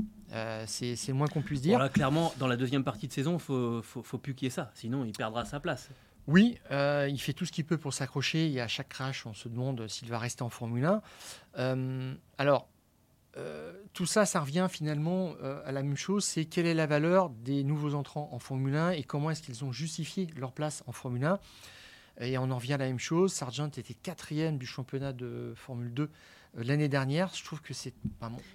c'est le moins qu'on puisse dire. clairement, dans la deuxième partie de saison, faut, faut, faut plus qu'il y ait ça, sinon il perdra sa place. Oui, il fait tout ce qu'il peut pour s'accrocher et à chaque crash, on se demande s'il va rester en Formule 1. alors, euh, tout ça, ça revient finalement euh, à la même chose, c'est quelle est la valeur des nouveaux entrants en Formule 1 et comment est-ce qu'ils ont justifié leur place en Formule 1. Et on en revient à la même chose. Sargent était quatrième du championnat de Formule 2 euh, l'année dernière. Je trouve que c'est...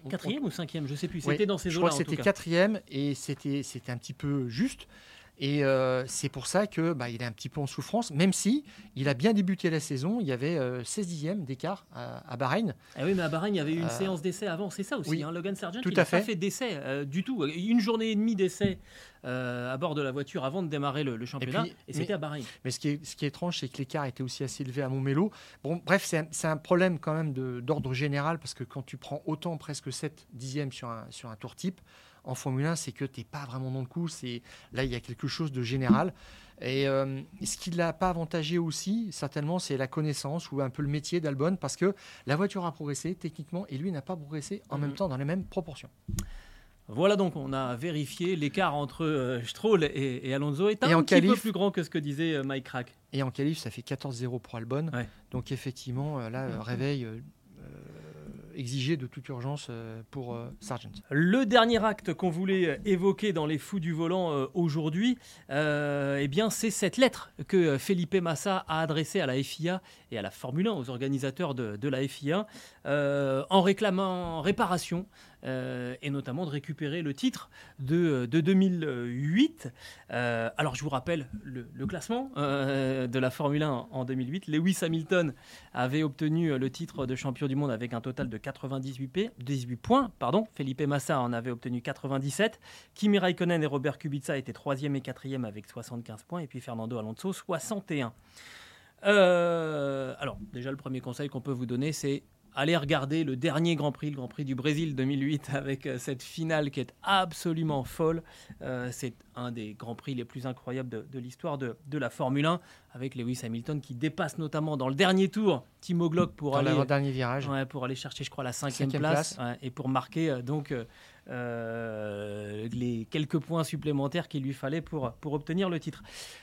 quatrième ou cinquième, je ne sais plus. C'était dans ces jours-là. Je crois que c'était quatrième et c'était un petit peu juste. Et euh, c'est pour ça que bah, il est un petit peu en souffrance, même si il a bien débuté la saison. Il y avait 16 euh, dixièmes d'écart à, Bahreïn. Ah oui, mais à Bahreïn, il y avait une euh, séance d'essai avant. C'est ça aussi. Hein, Logan Sargent, tout il n'a pas fait d'essai du tout. Une journée et demie d'essai à bord de la voiture avant de démarrer le, championnat. Et, c'était à Bahreïn. Mais ce qui est, ce qui est étrange, c'est que l'écart était aussi assez élevé à Montmélo. Bon, bref, c'est un, problème quand même d'ordre général parce que quand tu prends autant, presque 7 dixièmes sur un, sur un tour type, en Formule 1, c'est que tu n'es pas vraiment dans le coup. C'est Là, il y a quelque chose de général. Et euh, ce qui ne l'a pas avantagé aussi, certainement, c'est la connaissance ou un peu le métier d'Albon, parce que la voiture a progressé techniquement et lui n'a pas progressé en même mhm. temps dans les mêmes proportions. Voilà donc, on a vérifié l'écart entre euh, Stroll et, Alonso est un petit peu plus grand que ce que disait euh, Mike Crack. Et en qualif, ça fait 14-0 pour Albon. Donc effectivement, là, réveil exigé de toute urgence euh, pour euh, Sargent. Le dernier acte qu'on voulait euh, évoquer dans les fous du volant aujourd'hui, eh bien, c'est cette lettre que Felipe Massa a adressée à la FIA et à la Formule 1, aux organisateurs de, de la FIA, en réclamant réparation euh, et notamment de récupérer le titre de, de 2008. Euh, alors je vous rappelle le, classement euh, de la Formule 1 en 2008. Lewis Hamilton avait obtenu le titre de champion du monde avec un total de 98 18 points. Pardon. Felipe Massa en avait obtenu 97. Kimi Raikkonen et Robert Kubica étaient 3e et 4e avec 75 points. Et puis Fernando Alonso 61. alors, déjà, le premier conseil qu'on peut vous donner, c'est allez regarder le dernier Grand Prix, le Grand Prix du Brésil 2008, avec euh, cette finale qui est absolument folle. Euh, c'est un des Grands Prix les plus incroyables de, l'histoire de, la Formule 1, avec Lewis Hamilton qui dépasse notamment dans le dernier tour Timo Glock pour aller dernier virage, pour aller chercher, je crois, la cinquième, place, et pour marquer euh, donc euh, les quelques points supplémentaires qu'il lui fallait pour, pour obtenir le titre.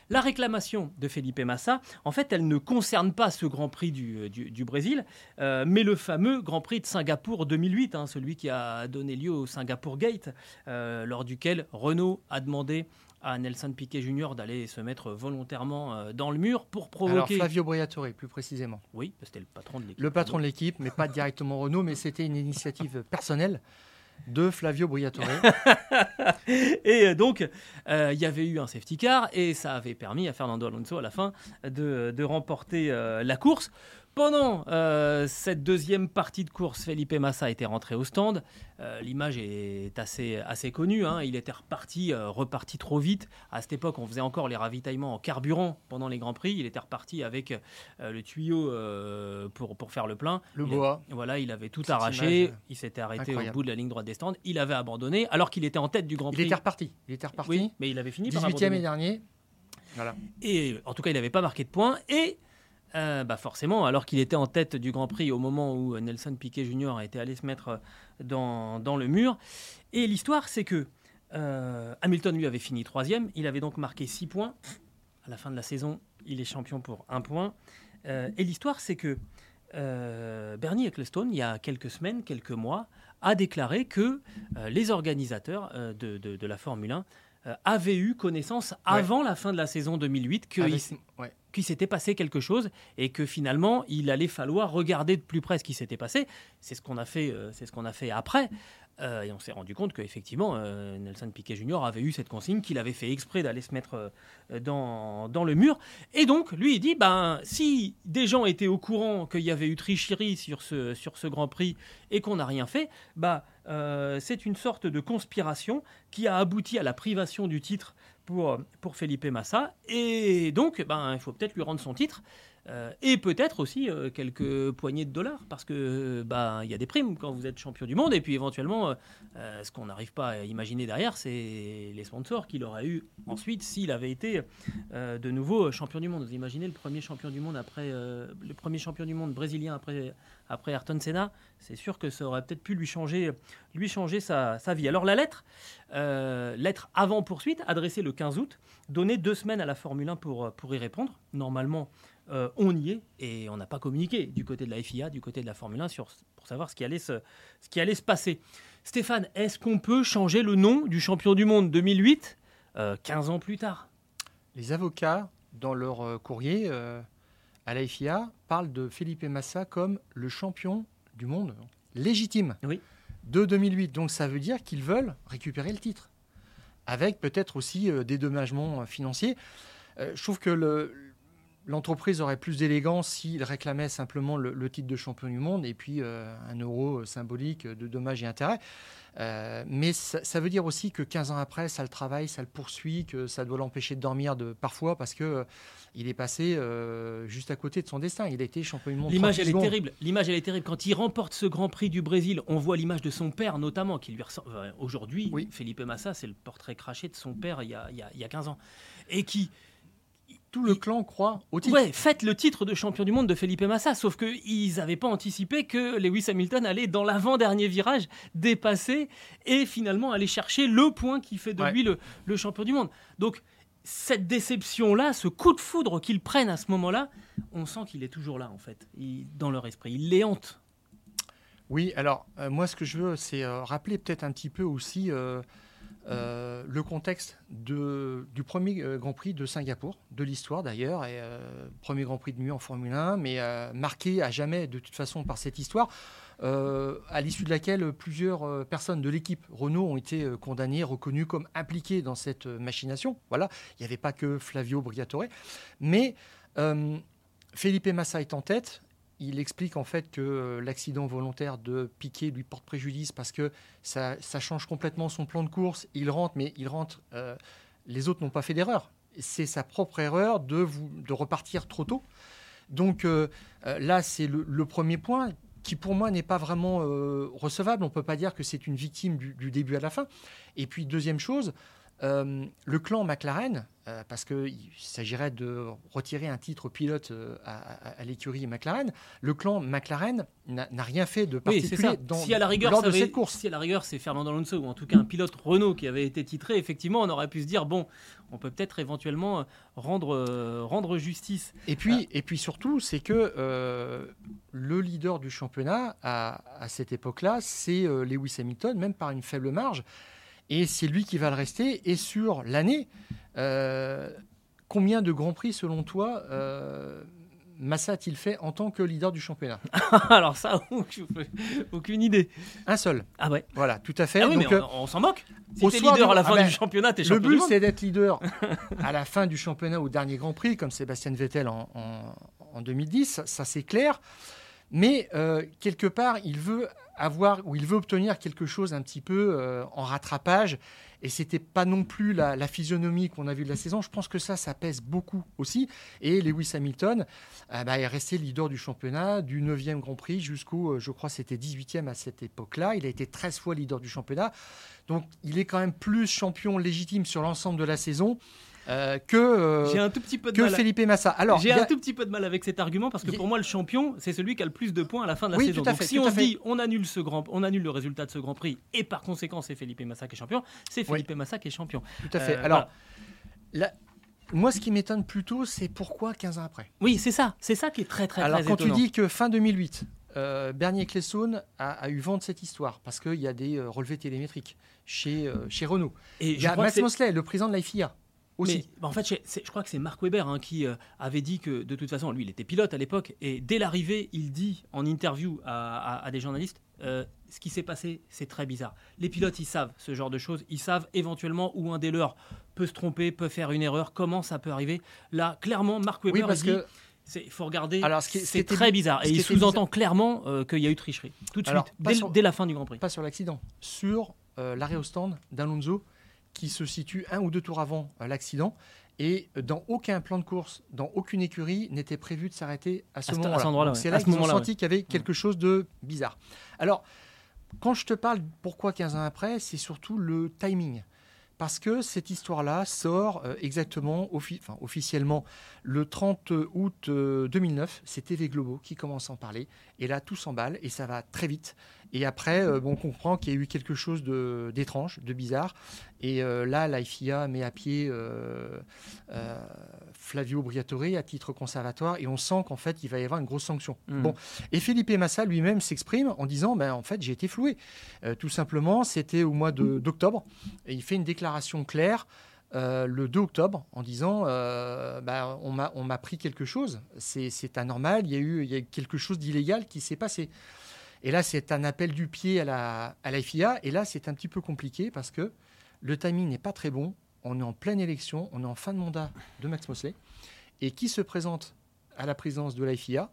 La réclamation de Felipe Massa, en fait, elle ne concerne pas ce Grand Prix du, du, Brésil, euh, mais le fameux Grand Prix de Singapour 2008, hein, celui qui a donné lieu au Singapour Gate, euh, lors duquel Renault a demandé à Nelson Piquet Jr. d'aller se mettre volontairement dans le mur pour provoquer. Alors Flavio Briatore, plus précisément. Oui, c'était le patron de l'équipe. Le patron de l'équipe, mais pas directement Renault, mais c'était une initiative personnelle de Flavio Briatore. et donc, euh, il y avait eu un safety car et ça avait permis à Fernando Alonso à la fin de, remporter euh, la course. Pendant euh, cette deuxième partie de course, Felipe Massa était rentré au stand. Euh, l'image est assez, assez connue. Hein. Il était reparti, euh, reparti trop vite. À cette époque, on faisait encore les ravitaillements en carburant pendant les Grands Prix. Il était reparti avec le tuyau pour, pour faire le plein. Le bois. voilà, il avait tout arraché. il s'était arrêté au bout de la ligne droite des stands. Il avait abandonné alors qu'il était en tête du Grand Prix. Il était reparti. Il était reparti. Oui, mais il avait fini 18 18e et dernier. Voilà. Et en tout cas, il n'avait pas marqué de points. Et euh, bah forcément, alors qu'il était en tête du Grand Prix au moment où Nelson Piquet Jr. été allé se mettre dans, dans le mur. Et l'histoire, c'est que euh, Hamilton lui avait fini troisième, il avait donc marqué 6 points. À la fin de la saison, il est champion pour un point. Euh, et l'histoire, c'est que Bernie Ecclestone, il y a quelques semaines, quelques mois, a déclaré que les organisateurs de, de, la Formule 1 avaient eu connaissance avant la fin de la saison 2008 que qu'il s'était passé quelque chose et que finalement il allait falloir regarder de plus près ce qui s'était passé. C'est ce qu'on a fait, euh, c'est ce qu'on a fait après. Euh, et on s'est rendu compte qu'effectivement, euh, Nelson Piquet Jr. avait eu cette consigne, qu'il avait fait exprès d'aller se mettre euh, dans, dans, le mur. Et donc, lui, il dit, ben, si des gens étaient au courant qu'il y avait eu tricherie sur ce, sur ce Grand Prix et qu'on n'a rien fait, bah, c'est une sorte de conspiration qui a abouti à la privation du titre pour, pour Felipe Massa. Et donc, ben, il faut peut-être lui rendre son titre. Euh, et peut-être aussi euh, quelques poignées de dollars, parce que bah il y a des primes quand vous êtes champion du monde, et puis éventuellement, euh, ce qu'on n'arrive pas à imaginer derrière, c'est les sponsors qu'il aurait eu ensuite s'il avait été de nouveau champion du monde. Vous imaginez le premier champion du monde après le premier champion du monde brésilien après après Ayrton Senna, c'est sûr que ça aurait peut-être pu lui changer lui changer sa, sa vie. Alors la lettre, lettre avant poursuite, adressée le 15 août, donnée deux semaines à la Formule 1 pour pour y répondre. Normalement euh, on y est et on n'a pas communiqué du côté de la FIA, du côté de la Formule 1 sur, pour savoir ce qui, allait se, ce qui allait se passer. Stéphane, est-ce qu'on peut changer le nom du champion du monde 2008 15 euh, ans plus tard? Les avocats, dans leur euh, courrier à la FIA, parlent de Felipe Massa comme le champion du monde légitime de 2008. Donc ça veut dire qu'ils veulent récupérer le titre, avec peut-être aussi des dommagements financiers. je trouve que le, l'entreprise aurait plus d'élégance s'il réclamait simplement le, titre de champion du monde et puis euh, un euro symbolique de dommages et intérêts. Euh, mais ça, veut dire aussi que 15 ans après, ça le travaille, ça le poursuit, que ça doit l'empêcher de dormir de, parfois parce que euh, il est passé juste à côté de son destin. Il a été champion du monde. L'image, elle est terrible. L'image, elle est terrible. Quand il remporte ce Grand Prix du Brésil, on voit l'image de son père notamment qui lui ressemble. Aujourd'hui, oui. Felipe Massa, c'est le portrait craché de son père il y a, il y a 15 ans et qui tout le clan croit au titre. Ouais, faites le titre de champion du monde de Felipe Massa, sauf qu'ils n'avaient pas anticipé que Lewis Hamilton allait dans l'avant-dernier virage dépasser et finalement aller chercher le point qui fait de lui le, champion du monde. Donc cette déception-là, ce coup de foudre qu'ils prennent à ce moment-là, on sent qu'il est toujours là en fait, dans leur esprit. Il les hante. Oui, alors euh, moi ce que je veux, c'est euh, rappeler peut-être un petit peu aussi... Euh, euh, le contexte du premier euh, Grand Prix de Singapour, de l'histoire d'ailleurs, et euh, premier Grand Prix de nuit en Formule 1, mais marqué à jamais de toute façon par cette histoire, à l'issue de laquelle plusieurs personnes de l'équipe Renault ont été condamnées, reconnues comme impliquées dans cette machination. Voilà, il n'y avait pas que Flavio Briatore, mais Felipe Massa est en tête, il explique en fait que euh, l'accident volontaire de Piquet lui porte préjudice parce que ça, change complètement son plan de course. Il rentre, mais il rentre. Euh, les autres n'ont pas fait d'erreur. C'est sa propre erreur de, repartir trop tôt. Donc euh, là, c'est le, premier point qui pour moi n'est pas vraiment recevable. On ne peut pas dire que c'est une victime du, début à la fin. Et puis deuxième chose, le clan McLaren euh, parce qu'il s'agirait de retirer un titre pilote euh, à, l'écurie McLaren. Le clan McLaren n'a rien fait de particulier dans, si à la rigueur, lors de cette course. Si à la rigueur c'est Fernando Alonso ou en tout cas un pilote Renault qui avait été titré, effectivement, on aurait pu se dire bon, on peut peut-être éventuellement rendre, euh, rendre justice. Et puis, et puis surtout, c'est que le leader du championnat à, à cette époque-là, c'est Lewis Hamilton, même par une faible marge. Et c'est lui qui va le rester. Et sur l'année, euh, combien de grands prix, selon toi, euh, Massa a-t-il fait en tant que leader du championnat? Alors ça, aucune idée. Un seul. Ah ouais. Voilà, tout à fait. Ah oui, mais on, s'en moque. Si t'es leader à la fin ah du ben, championnat, t'es champion Le but, c'est d'être leader à la fin du championnat au dernier Grand Prix, comme Sébastien Vettel en, en, 2010. Ça, c'est clair. Mais euh, quelque part, il veut avoir ou il veut obtenir quelque chose un petit peu euh, en rattrapage. Et c'était pas non plus la, physionomie qu'on a vue de la saison. Je pense que ça, ça pèse beaucoup aussi. Et Lewis Hamilton euh, bah, est resté leader du championnat, du 9e Grand Prix jusqu'au, je crois, c'était 18e à cette époque-là. Il a été 13 fois leader du championnat. Donc, il est quand même plus champion légitime sur l'ensemble de la saison. Euh, que, euh, j'ai un tout petit peu de que mal Felipe Massa. Alors, j'ai un tout petit peu de mal avec cet argument parce que pour moi, le champion, c'est celui qui a le plus de points à la fin de la saison. Donc, si on dit on annule ce grand, on annule le résultat de ce Grand Prix et par conséquent, c'est Felipe Massa qui est champion, c'est Felipe Massa qui est champion. Tout à fait. Euh, Alors, moi, ce qui m'étonne plutôt, c'est pourquoi 15 ans après? Oui, c'est ça. C'est ça qui est très, très, Alors, quand tu dis que fin 2008, Bernier Clesson a, eu vent de cette histoire parce qu'il y a des relevés télémétriques chez, chez Renault. Et il y a Max Mosley, le président de la FIA, aussi. Mais, bah, en fait, je crois que c'est Marc Weber hein, qui euh, avait dit que de toute façon, lui, il était pilote à l'époque, et dès l'arrivée, il dit en interview à, des journalistes, euh, ce qui s'est passé, c'est très bizarre. Les pilotes, ils savent ce genre de choses, ils savent éventuellement où un des leurs peut se tromper, peut faire une erreur, comment ça peut arriver. Là, clairement, Marc Weber parce dit... Que... Il faut regarder, c'est très bizarre. Et il sous-entend clairement euh, qu'il y a eu tricherie. Tout de suite, dès, la fin du Grand Prix. Pas sur l'accident, sur l'arrêt au stand d'Alonso qui se situe un ou deux tours avant l'accident. Et dans aucun plan de course, dans aucune écurie, n'était prévu de s'arrêter à ce moment-là. C'est là qu'ils ont senti qu'il y avait quelque chose de bizarre. Alors, quand je te parle pourquoi 15 ans après, c'est surtout le timing. Parce que cette histoire-là sort euh, exactement, officiellement, le 30 août 2009. Euh, c'est TV Globo qui commence à en parler. Et là, tout s'emballe et ça va très vite. Et après, euh, bon, on comprend qu'il y a eu quelque chose d'étrange, de, bizarre. Et euh, là, la FIA met à pied euh, Flavio Briatore à titre conservatoire et on sent qu'en fait, il va y avoir une grosse sanction. Hmm. Bon. Et Philippe Massa lui-même s'exprime en disant ben, en fait, j'ai été floué. tout simplement, c'était au mois d'octobre. Et il fait une déclaration claire. le 2 octobre en disant ben, on m'a pris quelque chose, c'est anormal, il y, a eu, il y a eu quelque chose d'illégal qui s'est passé. Et là, c'est un appel du pied à la, à FIA. Et là, c'est un petit peu compliqué parce que le timing n'est pas très bon. On est en pleine élection, on est en fin de mandat de Max Mosley. Et qui se présente à la présidence de la FIA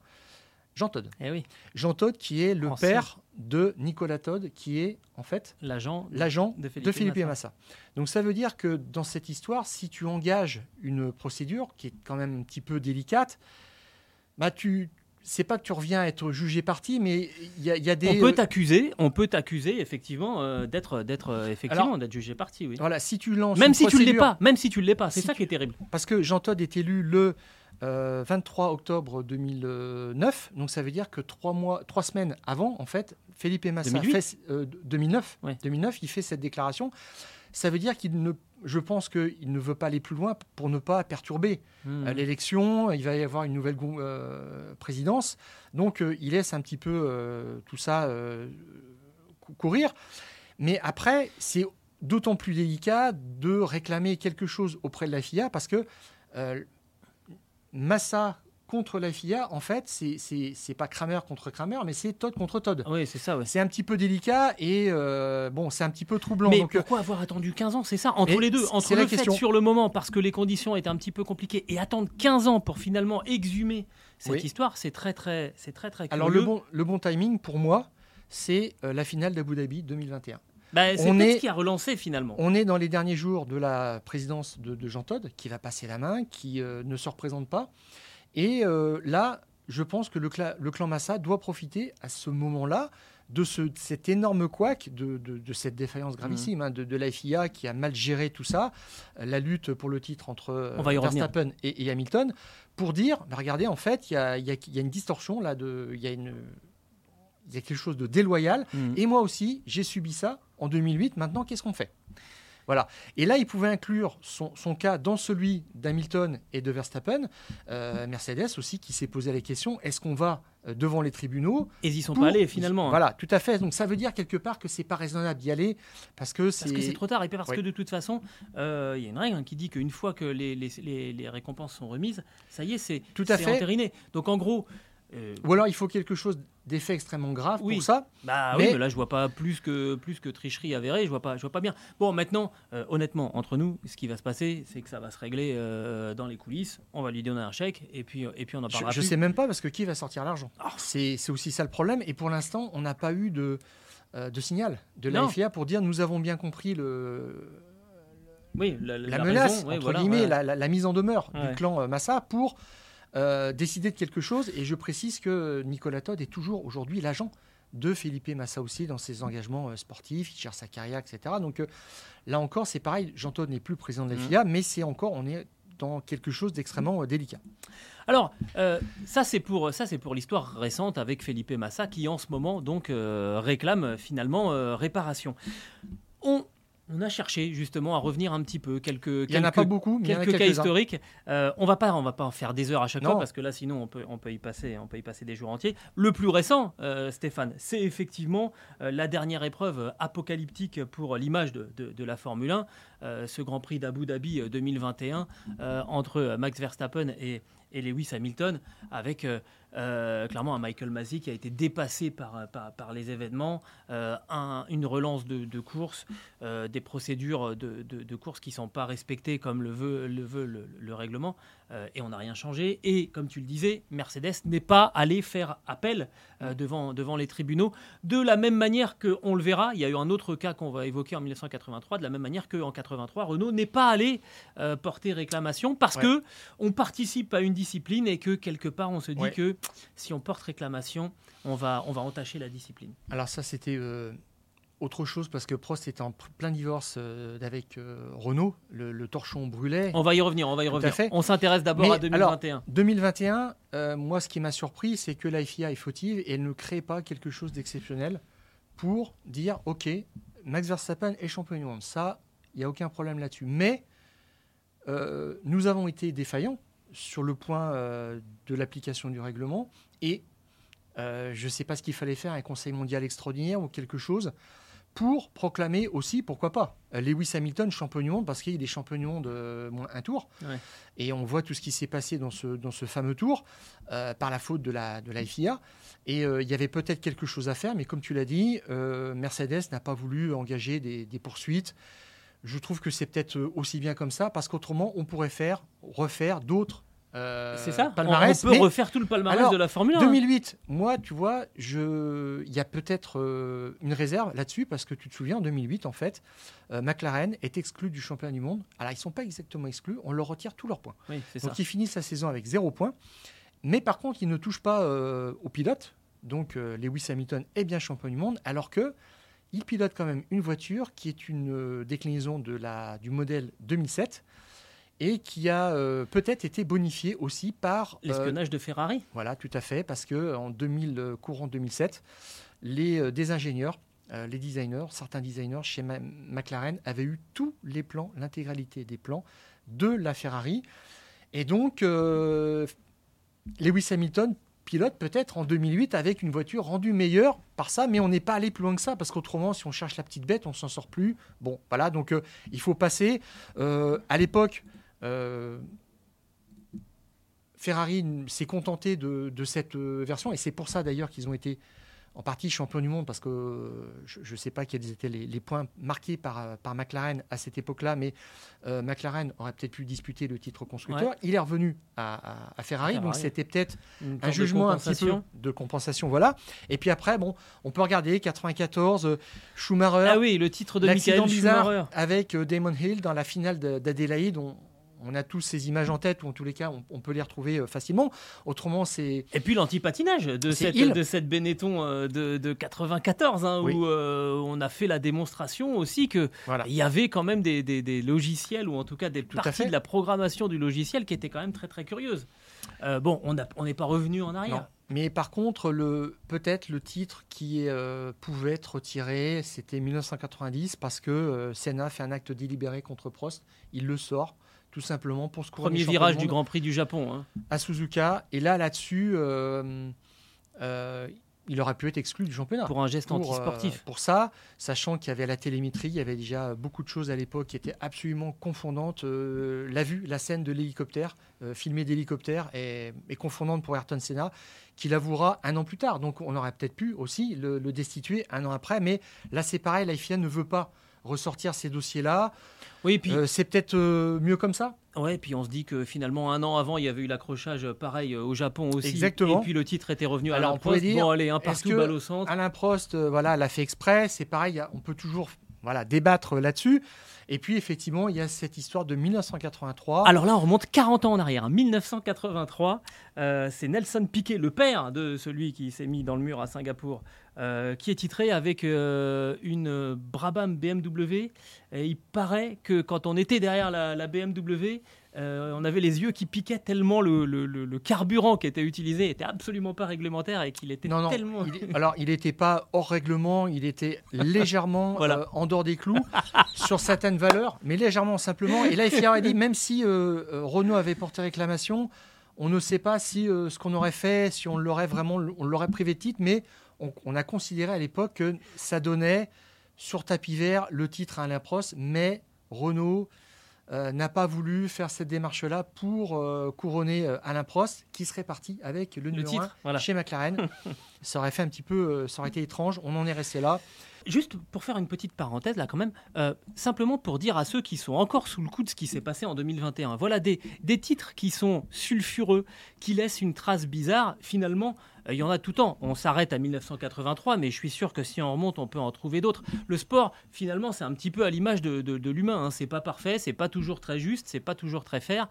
Jean Todd. Eh oui. Jean Todd, qui est le père de Nicolas Todd, qui est en fait l'agent de Philippe, Massa. Donc ça veut dire que dans cette histoire, si tu engages une procédure qui est quand même un petit peu délicate, bah tu, c'est pas que tu reviens à être jugé parti, mais il y, a des. On peut t'accuser, on peut t'accuser effectivement euh, d'être, d'être euh, effectivement d'être jugé parti, oui. Voilà, si tu lances. Même si tu l'es pas, même si tu l'es pas, c'est ça qui est terrible. Parce que Jean Todt est élu le 23 euh, octobre 2009, donc ça veut dire que trois mois, trois semaines avant, en fait, Felipe Massa 2009, 2009, il fait cette déclaration. Ça veut dire qu'il ne je pense qu'il ne veut pas aller plus loin pour ne pas perturber hmm. euh, l'élection. Il va y avoir une nouvelle euh, présidence. Donc, euh, il laisse un petit peu tout ça courir. Mais après, c'est d'autant plus délicat de réclamer quelque chose auprès de la FIA parce que Massa contre la FIA, en fait, c'est pas Kramer contre Kramer, mais c'est Todd contre Todd. Oui, c'est ça. C'est un petit peu délicat et euh, bon, c'est un petit peu troublant. Mais euh, pourquoi avoir attendu 15 ans? C'est ça, entre les deux, entre le fait sur le moment parce que les conditions étaient un petit peu compliquées et attendre 15 ans pour finalement exhumer cette histoire, c'est très très, c'est très très. Alors le bon, le bon timing pour moi, c'est euh, la finale d'Abu Dhabi 2021. Bah, c'est ce qui a relancé finalement. On est dans les derniers jours de la présidence de, Jean Todd, qui va passer la main, qui ne se représente pas. Et euh, là, je pense que le, clan Massa doit profiter à ce moment-là de, cet énorme couac, de, cette défaillance gravissime mmh. hein, de, la FIA qui a mal géré tout ça, la lutte pour le titre entre Verstappen et, Hamilton, pour dire, bah, regardez, en fait, il y a, une distorsion là, il y, a quelque chose de déloyal, mmh. et moi aussi, j'ai subi ça en 2008, maintenant, qu'est-ce qu'on fait? Voilà. Et là, il pouvait inclure son, cas dans celui d'Hamilton et de Verstappen. Euh, Mercedes aussi qui s'est posé la question est-ce qu'on va euh, devant les tribunaux Et ils y sont pas allés finalement. Hein. Voilà, tout à fait. Donc ça veut dire quelque part que c'est pas raisonnable d'y aller parce que c'est. Parce que c'est trop tard et parce que de toute façon, euh, il y a une règle hein, qui dit qu'une fois que les, les, récompenses sont remises, ça y est, c'est tout à fait entériné. Donc en gros, euh, Ou alors il faut quelque chose d'effet extrêmement grave pour ça. Bah mais... oui, mais là je vois pas plus que plus que tricherie avérée, je vois pas je vois pas bien. Bon, maintenant euh, honnêtement, entre nous, ce qui va se passer, c'est que ça va se régler euh, dans les coulisses, on va lui donner un chèque et puis et puis on en parlera Je, je sais même pas parce que qui va sortir l'argent? Ah. C'est aussi ça le problème. Et pour l'instant, on n'a pas eu de de signal de la FIA pour dire nous avons bien compris le oui, la, menace, entre guillemets, la, mise en demeure du clan Massa pour euh, décider de quelque chose. Et je précise que Nicolas Todd est toujours aujourd'hui l'agent de Felipe Massa aussi dans ses engagements euh, sportifs, il cherche sa carrière, etc. Donc euh, là encore, c'est pareil, Jean Todd n'est plus président de la mmh. FIA, mais c'est encore, on est dans quelque chose d'extrêmement délicat. Alors, ça c'est pour ça c'est pour l'histoire récente avec Felipe Massa qui en ce moment donc réclame finalement réparation. On on a cherché justement à revenir un petit peu quelques il en a pas beaucoup quelques cas historiques. Euh, on va pas on va pas en faire des heures à chaque fois parce que là sinon on peut on peut y passer on peut y passer des jours entiers. Le plus récent euh, Stéphane c'est effectivement euh, la dernière épreuve apocalyptique pour l'image de, la Formule 1 ce Grand Prix d'Abu Dhabi 2021 entre Max Verstappen et, et Lewis Hamilton, avec euh, clairement un Michael Masi qui a été dépassé par, par, les événements, euh, une relance de, course, euh, des procédures de, de, course qui ne sont pas respectées comme le veut le, veut le, règlement, et on n'a rien changé. Et comme tu le disais, Mercedes n'est pas allé faire appel devant, devant les tribunaux, de la même manière qu'on le verra, il y a eu un autre cas qu'on va évoquer en 1983, de la même manière qu'en 83, Renault n'est pas allé porter réclamation parce qu'on que on participe à une discipline et que quelque part on se dit que si on porte réclamation, on va, on va entacher la discipline. Alors ça, c'était euh, autre chose parce que Prost était en plein divorce euh, avec euh, Renault, le, torchon brûlait. On va y revenir, on va y revenir. On s'intéresse d'abord à 2021. 2021, moi, ce qui m'a surpris, c'est que la FIA est fautive et elle ne crée pas quelque chose d'exceptionnel pour dire, OK, Max Verstappen est champion du monde. Ça, il n'y a aucun problème là-dessus. Mais nous avons été défaillants sur le point euh, de l'application du règlement et euh, je ne sais pas ce qu'il fallait faire, un conseil mondial extraordinaire ou quelque chose, pour proclamer aussi, pourquoi pas, Lewis Hamilton champion du monde, parce qu'il est des champions du monde euh, un tour. Et on voit tout ce qui s'est passé dans ce, dans ce fameux tour, par la faute de la, de la FIA. Et il y avait peut-être quelque chose à faire, mais comme tu l'as dit, Mercedes n'a pas voulu engager des, des poursuites. Je trouve que c'est peut-être aussi bien comme ça, parce qu'autrement, on pourrait faire, refaire d'autres euh, c'est ça. Palmarès, on, peut refaire tout le palmarès de la Formule 1. 2008, moi, tu vois, je... il y a peut-être euh, une réserve là-dessus parce que tu te souviens, en 2008, en fait, euh, McLaren est exclu du championnat du monde. Alors, ils ne sont pas exactement exclus, on leur retire tous leurs points. Donc, ils finissent la saison avec zéro point. Mais par contre, ils ne touchent pas au pilote. Donc, Lewis Hamilton est bien champion du monde, alors que il pilote quand même une voiture qui est une déclinaison de la, du modèle 2007 et qui a euh, peut-être été bonifié aussi par euh, l'espionnage de Ferrari. Voilà, tout à fait, parce que en 2000, euh, courant 2007, les des ingénieurs, les designers, certains designers chez McLaren avaient eu tous les plans, l'intégralité des plans de la Ferrari, et donc Lewis Hamilton pilote peut-être en 2008 avec une voiture rendue meilleure par ça, mais on n'est pas allé plus loin que ça, parce qu'autrement, si on cherche la petite bête, on s'en sort plus. Bon, voilà, donc il faut passer. à l'époque, Ferrari s'est contenté de, cette euh, version, et c'est pour ça d'ailleurs qu'ils ont été en partie champions du monde, parce que je ne sais pas quels étaient les, points marqués par, par, McLaren à cette époque-là, mais euh, McLaren aurait peut-être pu disputer le titre constructeur. Il est revenu à, Ferrari, donc c'était peut-être un jugement un petit peu de compensation. Voilà. Et puis après, bon, on peut regarder 94, Schumacher. Ah oui, le titre de Michael Schumacher. Avec Damon Hill dans la finale d'Adélaïde on a tous ces images en tête, ou en tous les cas, on, peut les retrouver euh, facilement. Autrement, c'est. Et puis l'antipatinage de cette, de cette Benetton euh, de, 94, hein, où euh, on a fait la démonstration aussi qu'il il y avait quand même des, logiciels, ou en tout cas des parties de la programmation du logiciel qui étaient quand même très très curieuses. bon, on n'est pas revenu en arrière. Mais par contre, le, peut-être le titre qui pouvait être retiré, c'était 1990 parce que Senna fait un acte délibéré contre Prost. Il le sort tout simplement pour ce Premier virage du Grand Prix du Japon. Hein. À Suzuka. Et là, là-dessus, euh, euh, il aurait pu être exclu du championnat. Pour un geste pour, antisportif. Euh, pour ça, sachant qu'il y avait la télémétrie, il y avait déjà beaucoup de choses à l'époque qui étaient absolument confondantes. la vue, la scène de l'hélicoptère, filmée d'hélicoptère, est, confondante pour Ayrton Senna, qui l'avouera un an plus tard. Donc on aurait peut-être pu aussi le, le, destituer un an après. Mais là, c'est pareil, la FIA ne veut pas ressortir ces dossiers-là. Oui, puis euh, c'est peut-être euh, mieux comme ça? Ouais, puis on se dit que finalement un an avant, il y avait eu l'accrochage pareil euh, au Japon aussi. Exactement. Et puis le titre était revenu à Alain Prost. Dire, bon, allez, un partout, balle au centre. Alain Prost, voilà, l'a fait exprès? C'est pareil, on peut toujours voilà, débattre là-dessus. Et puis, effectivement, il y a cette histoire de 1983. Alors là, on remonte 40 ans en arrière. 1983, c'est Nelson Piquet, le père de celui qui s'est mis dans le mur à Singapour, euh, qui est titré avec euh, une Brabham BMW. Et il paraît que quand on était derrière la, BMW, euh, on avait les yeux qui piquaient tellement le, carburant qui était utilisé était absolument pas réglementaire et qu'il était tellement. alors, il n'était pas hors règlement, il était légèrement en dehors des clous sur certaines valeurs, mais légèrement simplement. Et là, il a dit même si Renault avait porté réclamation, on ne sait pas si ce qu'on aurait fait, si on l'aurait vraiment, on l'aurait privé de titre, mais on, a considéré à l'époque que ça donnait sur tapis vert le titre à Alain Prost, mais Renault euh, n'a pas voulu faire cette démarche-là pour euh, couronner euh, Alain Prost, qui serait parti avec le, numéro titre, 1 voilà. chez McLaren. ça aurait fait un petit peu, ça aurait été étrange. On en est resté là. Juste pour faire une petite parenthèse là quand même, simplement pour dire à ceux qui sont encore sous le coup de ce qui s'est passé en 2021, voilà des, des titres qui sont sulfureux, qui laissent une trace bizarre, finalement il y en a tout le temps. On s'arrête à 1983, mais je suis sûr que si on remonte, on peut en trouver d'autres. Le sport, finalement, c'est un petit peu à l'image de, l'humain. Hein. C'est pas parfait, c'est pas toujours très juste, c'est pas toujours très fair.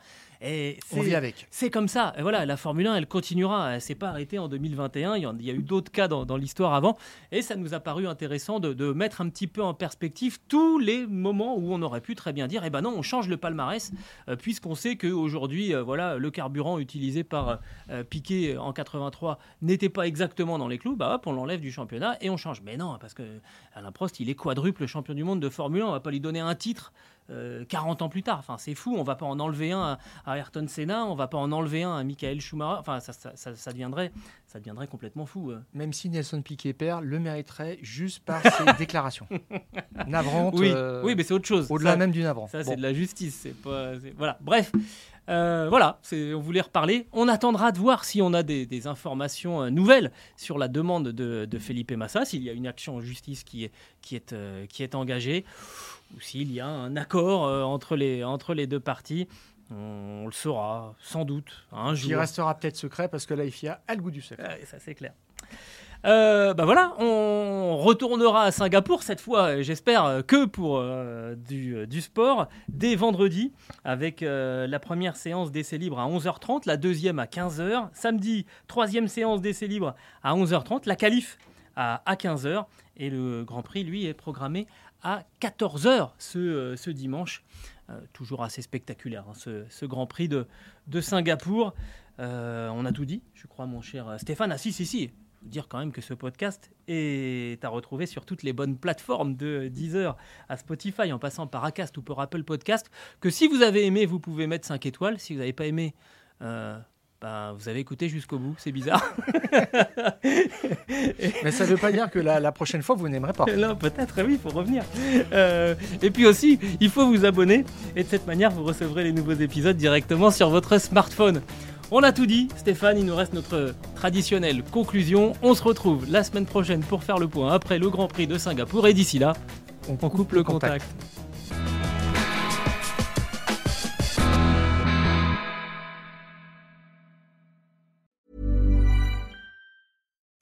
Et on vit avec. C'est comme ça. Et voilà, la Formule 1, elle continuera. Elle s'est pas arrêtée en 2021. Il y, a eu d'autres cas dans, l'histoire avant. Et ça nous a paru intéressant de, mettre un petit peu en perspective tous les moments où on aurait pu très bien dire, eh ben non, on change le palmarès, euh, puisqu'on sait qu'aujourd'hui, euh, voilà, le carburant utilisé par Piquet en 83 n'était pas exactement dans les clous, bah hop, on l'enlève du championnat et on change. Mais non, parce que Alain Prost, il est quadruple champion du monde de Formule 1, on va pas lui donner un titre 40 euh, ans plus tard. Enfin, c'est fou, on va pas en enlever un à, Ayrton Senna, on va pas en enlever un à Michael Schumacher. Enfin, ça, ça, ça, deviendrait, ça deviendrait complètement fou. Euh. Même si Nelson Piquet perd, le mériterait juste par ses déclarations. Navrantes. Oui, euh, oui mais c'est autre chose. Au-delà même du navrant. Ça, c'est de la justice. C'est pas, voilà. Bref. Euh, voilà, on voulait reparler. On attendra de voir si on a des, informations euh, nouvelles sur la demande de, Felipe Massa, s'il y a une action en justice qui est, qui est, euh, qui est engagée, ou s'il y a un accord entre, les, entre les deux parties. On, le saura sans doute un jour. Qui restera peut-être secret parce que la FIA a le goût du secret. ça c'est clair. Euh, bah voilà, on retournera à Singapour cette fois, j'espère que pour euh, du, sport, dès vendredi, avec euh, la première séance d'essai libre à 11h30, la deuxième à 15h, samedi, troisième séance d'essai libre à 11h30, la qualif à, 15h, et le Grand Prix, lui, est programmé à 14h ce, dimanche. toujours assez spectaculaire, hein, ce, Grand Prix de, de Singapour. on a tout dit, je crois, mon cher Stéphane. Ah si, si, si, dire quand même que ce podcast est à retrouver sur toutes les bonnes plateformes de Deezer à Spotify en passant par Acast ou par Apple Podcast. Que si vous avez aimé, vous pouvez mettre 5 étoiles. Si vous n'avez pas aimé, euh, ben, vous avez écouté jusqu'au bout. C'est bizarre. Mais ça ne veut pas dire que la, prochaine fois, vous n'aimerez pas. Non, peut-être, oui, il faut revenir. Euh, et puis aussi, il faut vous abonner. Et de cette manière, vous recevrez les nouveaux épisodes directement sur votre smartphone. On a tout dit, Stéphane, il nous reste notre traditionnelle conclusion. On se retrouve la semaine prochaine pour faire le point après le Grand Prix de Singapour. Et d'ici là, on, coupe, le contact.